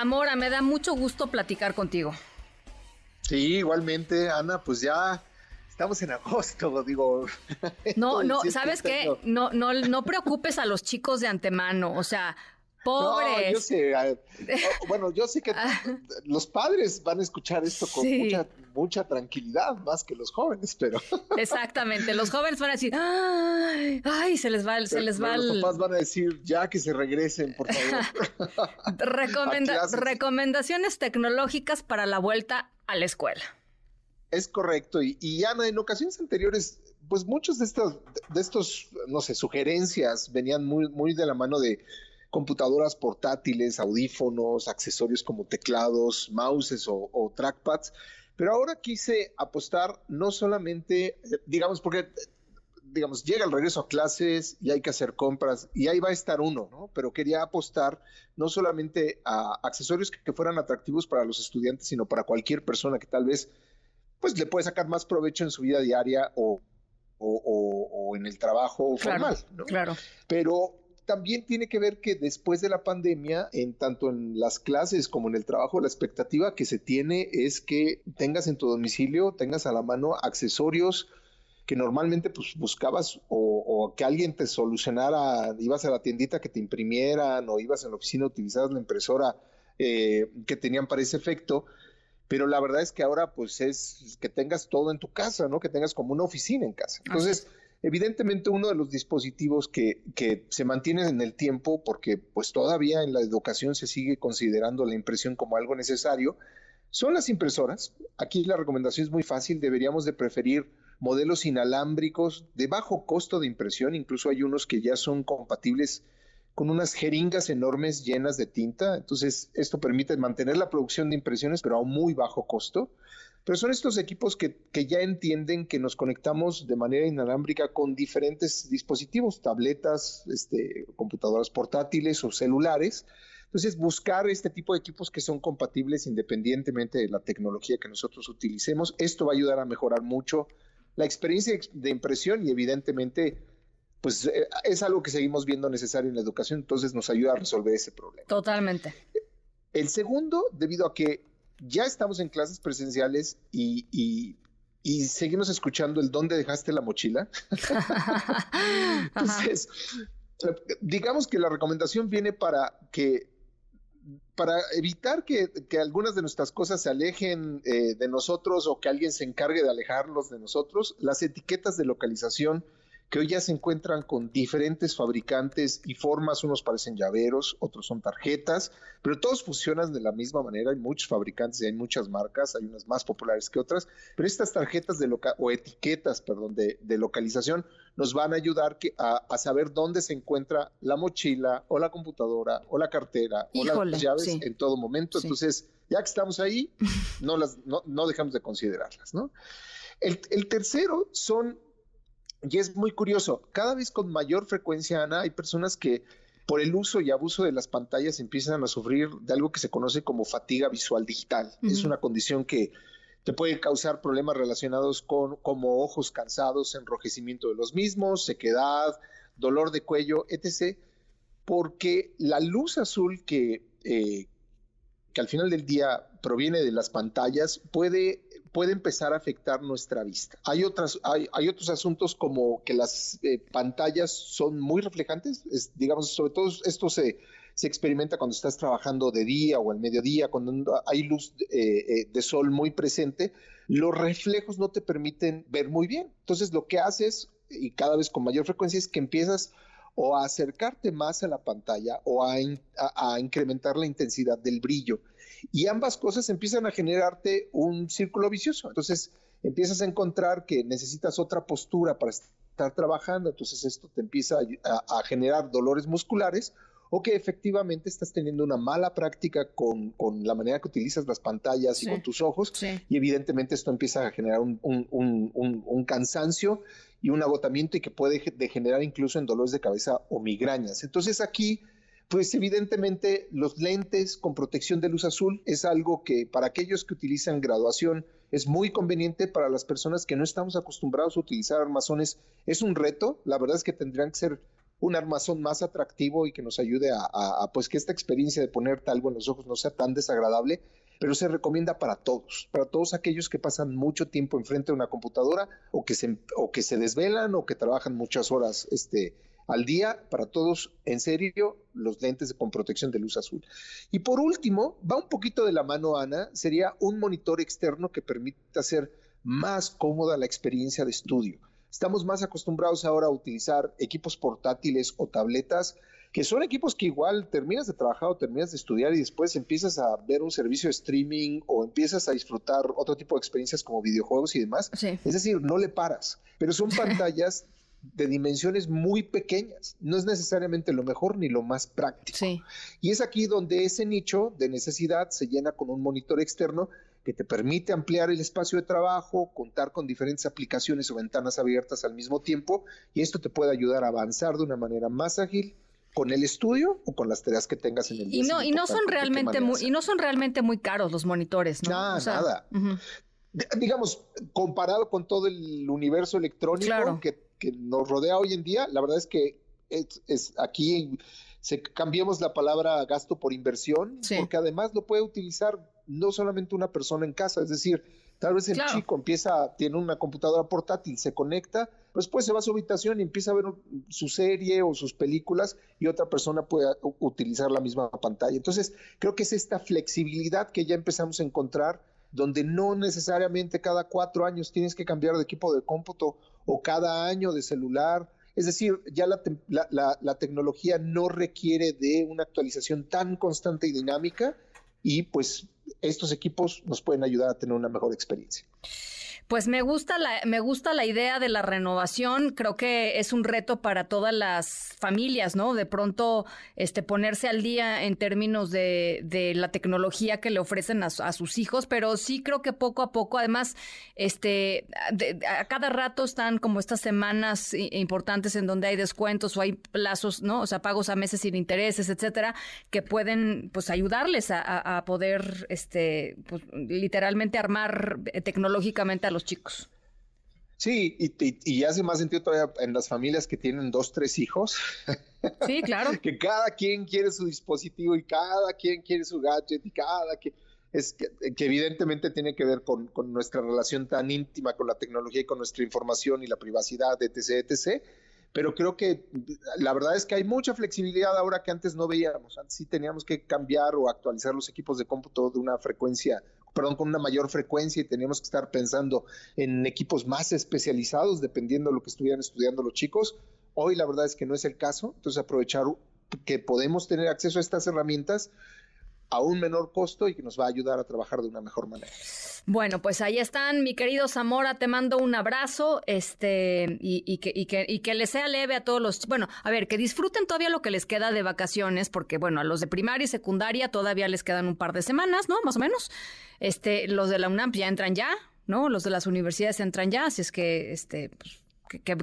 Zamora, me da mucho gusto platicar contigo. Sí, igualmente, Ana, pues ya estamos en agosto, <laughs> digo. No, no, ¿sabes <laughs> qué? No, no, no preocupes a los chicos de antemano, o sea, pobres. No, yo sé, <laughs> bueno, yo sé que los padres van a escuchar esto con mucha, mucha tranquilidad, más que los jóvenes, pero. <laughs> Exactamente, los jóvenes van a decir, ay, ay se les va, se les va. Los papás van a decir, ya que se regresen, por favor. <laughs> recomendaciones tecnológicas para la vuelta a la escuela. Es correcto. Y, Ana, en ocasiones anteriores, pues muchos de estos, de estos, no sé, sugerencias venían muy, muy de la mano de computadoras portátiles, audífonos, accesorios como teclados, mouses o, trackpads. Pero ahora quise apostar no solamente, digamos, porque digamos, llega el regreso a clases y hay que hacer compras y ahí va a estar uno, ¿no? Pero quería apostar no solamente a accesorios que, fueran atractivos para los estudiantes, sino para cualquier persona que tal vez pues le puede sacar más provecho en su vida diaria o, o, en el trabajo formal, ¿no? Claro. Pero también tiene que ver que después de la pandemia, en tanto en las clases como en el trabajo, la expectativa que se tiene es que tengas en tu domicilio, tengas a la mano accesorios que normalmente pues buscabas o, que alguien te solucionara, ibas a la tiendita que te imprimieran o ibas en la oficina, utilizabas la impresora eh, que tenían para ese efecto, pero la verdad es que ahora pues es que tengas todo en tu casa, ¿no? Que tengas como una oficina en casa. Entonces, evidentemente uno de los dispositivos que, se mantiene en el tiempo, porque pues todavía en la educación se sigue considerando la impresión como algo necesario, son las impresoras. Aquí la recomendación es muy fácil, deberíamos de preferir modelos inalámbricos de bajo costo de impresión, incluso hay unos que ya son compatibles con unas jeringas enormes llenas de tinta, entonces esto permite mantener la producción de impresiones pero a un muy bajo costo. Pero son estos equipos que, que ya entienden que nos conectamos de manera inalámbrica con diferentes dispositivos, tabletas, este, computadoras portátiles o celulares, entonces, buscar este tipo de equipos que son compatibles independientemente de la tecnología que nosotros utilicemos, esto va a ayudar a mejorar mucho la experiencia de impresión y evidentemente pues eh, es algo que seguimos viendo necesario en la educación, entonces nos ayuda a resolver ese problema. Totalmente. El segundo, debido a que ya estamos en clases presenciales y, y, seguimos escuchando el dónde dejaste la mochila. <laughs> entonces, digamos que la recomendación viene para que para evitar que, algunas de nuestras cosas se alejen eh, de nosotros o que alguien se encargue de alejarlos de nosotros, las etiquetas de localización que hoy ya se encuentran con diferentes fabricantes y formas, unos parecen llaveros, otros son tarjetas, pero todos funcionan de la misma manera, hay muchos fabricantes y hay muchas marcas, hay unas más populares que otras, pero estas tarjetas de loca o etiquetas, perdón, de, localización nos van a ayudar a, saber dónde se encuentra la mochila o la computadora o la cartera o las llaves en todo momento. Entonces, ya que estamos ahí, <laughs> no, las, no, dejamos de considerarlas, ¿no? El, el tercero son y es muy curioso, cada vez con mayor frecuencia, Ana, hay personas que por el uso y abuso de las pantallas empiezan a sufrir de algo que se conoce como fatiga visual digital. Es una condición que te puede causar problemas relacionados con como ojos cansados, enrojecimiento de los mismos, sequedad, dolor de cuello, etc. Porque la luz azul que, eh, que al final del día proviene de las pantallas puede puede empezar a afectar nuestra vista. Hay, otras, hay, hay otros asuntos como que las eh, pantallas son muy reflejantes, digamos, sobre todo esto se, se experimenta cuando estás trabajando de día o al mediodía, cuando hay luz eh, eh, de sol muy presente, los reflejos no te permiten ver muy bien. Entonces lo que haces, y cada vez con mayor frecuencia, es que empiezas o a acercarte más a la pantalla o a, incrementar la intensidad del brillo. Y ambas cosas empiezan a generarte un círculo vicioso. Entonces empiezas a encontrar que necesitas otra postura para estar trabajando, entonces esto te empieza a, generar dolores musculares o que efectivamente estás teniendo una mala práctica con, la manera que utilizas las pantallas y con tus ojos y evidentemente esto empieza a generar un, un, cansancio y un agotamiento y que puede degenerar incluso en dolores de cabeza o migrañas. Entonces aquí pues evidentemente los lentes con protección de luz azul es algo que para aquellos que utilizan graduación es muy conveniente para las personas que no estamos acostumbrados a utilizar armazones. Es un reto, la verdad es que tendrían que ser un armazón más atractivo y que nos ayude a, pues que esta experiencia de ponerte algo en los ojos no sea tan desagradable, pero se recomienda para todos, para todos aquellos que pasan mucho tiempo enfrente de una computadora o que se, o que se desvelan o que trabajan muchas horas este, al día para todos, en serio, los lentes con protección de luz azul. Y por último, va un poquito de la mano, Ana, sería un monitor externo que permita hacer más cómoda la experiencia de estudio. Estamos más acostumbrados ahora a utilizar equipos portátiles o tabletas, que son equipos que igual terminas de trabajar o terminas de estudiar y después empiezas a ver un servicio de streaming o empiezas a disfrutar otro tipo de experiencias como videojuegos y demás. Es decir, no le paras, pero son <laughs> pantallas de dimensiones muy pequeñas. No es necesariamente lo mejor ni lo más práctico. Y es aquí donde ese nicho de necesidad se llena con un monitor externo que te permite ampliar el espacio de trabajo, contar con diferentes aplicaciones o ventanas abiertas al mismo tiempo, y esto te puede ayudar a avanzar de una manera más ágil con el estudio o con las tareas que tengas en el día. Y no, y no son realmente muy, y no son realmente muy caros los monitores, ¿no? Nada, nada. Digamos, comparado con todo el universo electrónico que que nos rodea hoy en día, la verdad es que es, aquí se, cambiamos la palabra gasto por inversión, porque además lo puede utilizar no solamente una persona en casa, es decir, tal vez el chico empieza, tiene una computadora portátil, se conecta, después se va a su habitación y empieza a ver su serie o sus películas y otra persona puede utilizar la misma pantalla. Entonces, creo que es esta flexibilidad que ya empezamos a encontrar donde no necesariamente cada cuatro años tienes que cambiar de equipo de cómputo o cada año de celular. Es decir, ya la, la, tecnología no requiere de una actualización tan constante y dinámica y pues estos equipos nos pueden ayudar a tener una mejor experiencia. Pues me gusta la, me gusta la idea de la renovación. Creo que es un reto para todas las familias, ¿no? De pronto, este, ponerse al día en términos de, de la tecnología que le ofrecen a, sus hijos, pero sí creo que poco a poco, además, este, a cada rato están como estas semanas importantes en donde hay descuentos o hay plazos, ¿no? O sea, pagos a meses sin intereses, etcétera, que pueden, pues, ayudarles a, a poder, este, pues, literalmente armar tecnológicamente a los chicos. Sí, y, hace más sentido todavía en las familias que tienen dos, tres hijos. <laughs> Sí, claro. que cada quien quiere su dispositivo y cada quien quiere su gadget y cada quien... Es que, evidentemente tiene que ver con, nuestra relación tan íntima con la tecnología y con nuestra información y la privacidad, etc., etc., pero creo que la verdad es que hay mucha flexibilidad ahora que antes no veíamos. Antes sí teníamos que cambiar o actualizar los equipos de cómputo de una frecuencia, perdón, con una mayor frecuencia y teníamos que estar pensando en equipos más especializados dependiendo de lo que estuvieran estudiando los chicos. Hoy la verdad es que no es el caso, entonces aprovechar que podemos tener acceso a estas herramientas a un menor costo y que nos va a ayudar a trabajar de una mejor manera. Bueno, pues ahí están, mi querido Zamora, te mando un abrazo, este, y, que, y, que, y que les sea leve a todos los, bueno, a ver, que disfruten todavía lo que les queda de vacaciones, porque bueno, a los de primaria y secundaria todavía les quedan un par de semanas, ¿no? Más o menos. Este, los de la UNAM ya entran ya, ¿no? Los de las universidades entran ya, así es que, este, pues,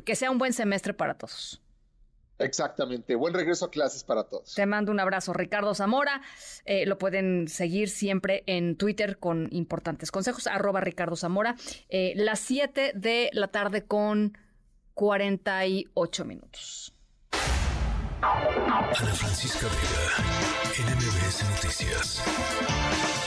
que sea un buen semestre para todos. Exactamente. Buen regreso a clases para todos. Te mando un abrazo, Ricardo Zamora. Eh, lo pueden seguir siempre en Twitter con importantes consejos, arroba Ricardo Zamora. Eh, las 7 de la tarde con 48 minutos. Ana Francisca Vega, NMBS Noticias.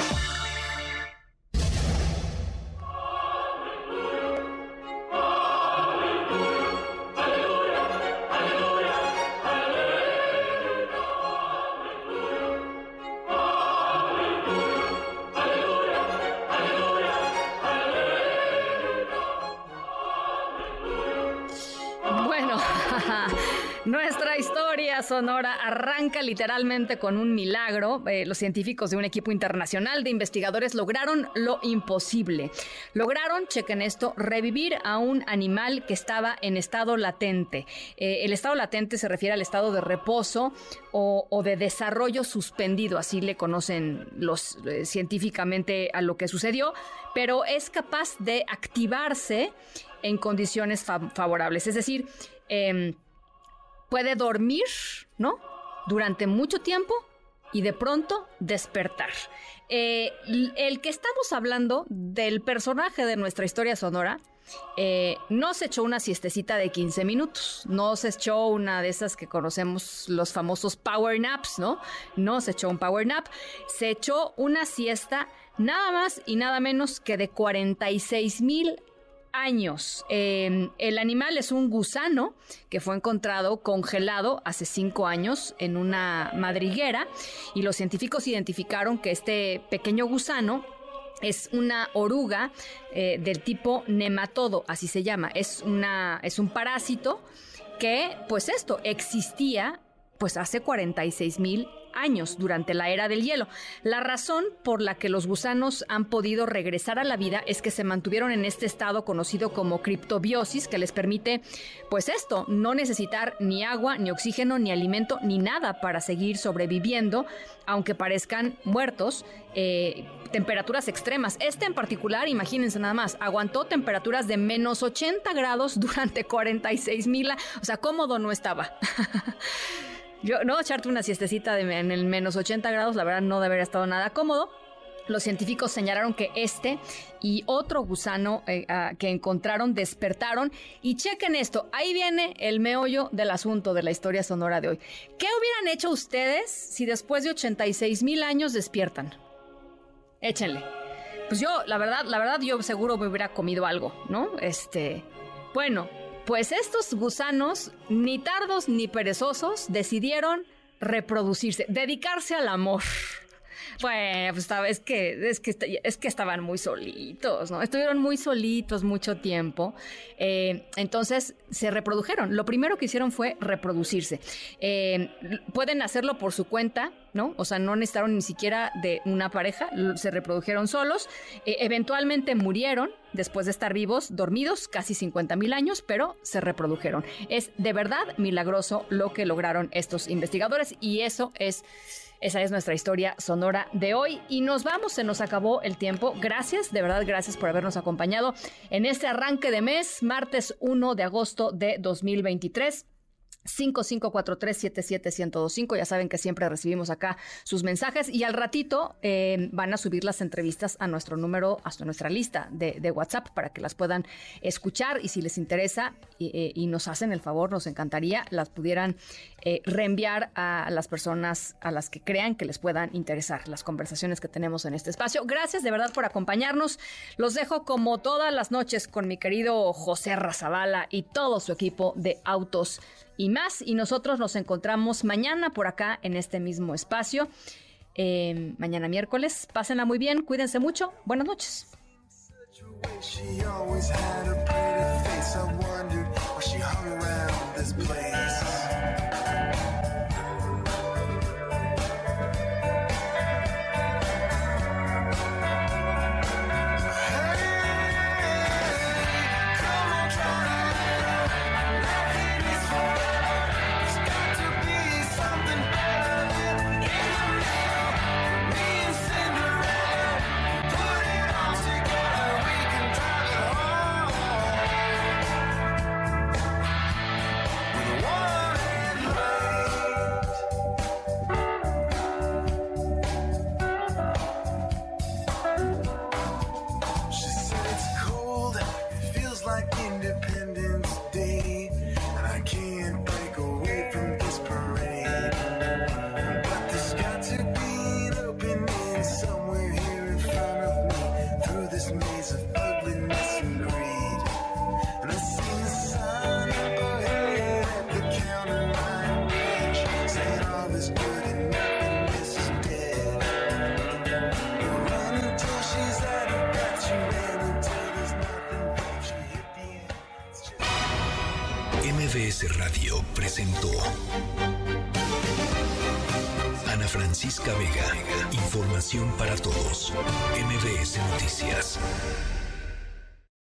Sonora arranca literalmente con un milagro. Eh, los científicos de un equipo internacional de investigadores lograron lo imposible. Lograron, chequen esto, revivir a un animal que estaba en estado latente. Eh, el estado latente se refiere al estado de reposo o, de desarrollo suspendido, así le conocen los eh, científicamente a lo que sucedió, pero es capaz de activarse en condiciones favorables. Es decir, em, puede dormir, ¿no? Durante mucho tiempo y de pronto despertar. Eh, el que estamos hablando del personaje de nuestra historia sonora, eh, no se echó una siestecita de 15 minutos, no se echó una de esas que conocemos los famosos power naps, ¿no? No se echó un power nap, se echó una siesta nada más y nada menos que de 46 mil años. Em, el animal es un gusano que fue encontrado congelado hace cinco años en una madriguera y los científicos identificaron que este pequeño gusano es una oruga eh, del tipo nematodo, así se llama. Es, una, es un parásito que, pues esto, existía pues hace 46 mil años durante la era del hielo. La razón por la que los gusanos han podido regresar a la vida es que se mantuvieron en este estado conocido como criptobiosis, que les permite, pues esto, no necesitar ni agua, ni oxígeno, ni alimento, ni nada para seguir sobreviviendo, aunque parezcan muertos. Eh, temperaturas extremas. Este en particular, imagínense nada más, aguantó temperaturas de menos 80 grados durante 46 mil. O sea, cómodo no estaba. <laughs> Yo, no, echarte una siestecita en el menos 80 grados, la verdad no debe haber estado nada cómodo. Los científicos señalaron que este y otro gusano eh, ah, que encontraron despertaron. Y chequen esto, ahí viene el meollo del asunto de la historia sonora de hoy. ¿Qué hubieran hecho ustedes si después de 86 mil años despiertan? Échenle. Pues yo, la verdad, la verdad, yo seguro me hubiera comido algo, ¿no? Este, bueno, pues estos gusanos, ni tardos ni perezosos, decidieron reproducirse, dedicarse al amor. Bueno, pues es que, es que, es que estaban muy solitos, ¿no? Estuvieron muy solitos mucho tiempo. Eh, entonces se reprodujeron. Lo primero que hicieron fue reproducirse. Eh, pueden hacerlo por su cuenta, ¿no? O sea, no necesitaron ni siquiera de una pareja, se reprodujeron solos. Eh, eventualmente murieron después de estar vivos, dormidos, casi 50 mil años, pero se reprodujeron. Es de verdad milagroso lo que lograron estos investigadores y eso es esa es nuestra historia sonora de hoy y nos vamos, se nos acabó el tiempo. Gracias, de verdad, gracias por habernos acompañado en este arranque de mes, martes 1 de agosto de 2023. 5543-77125. Ya saben que siempre recibimos acá sus mensajes y al ratito eh, van a subir las entrevistas a nuestro número, hasta nuestra lista de, WhatsApp para que las puedan escuchar y si les interesa y, eh, nos hacen el favor, nos encantaría, las pudieran eh, reenviar a las personas a las que crean que les puedan interesar las conversaciones que tenemos en este espacio. Gracias de verdad por acompañarnos. Los dejo como todas las noches con mi querido José Razabala y todo su equipo de autos y más. Y nosotros nos encontramos mañana por acá en este mismo espacio. Eh, mañana miércoles. Pásenla muy bien, cuídense mucho. Buenas noches. Francisca Vega. Información para todos. MBS Noticias.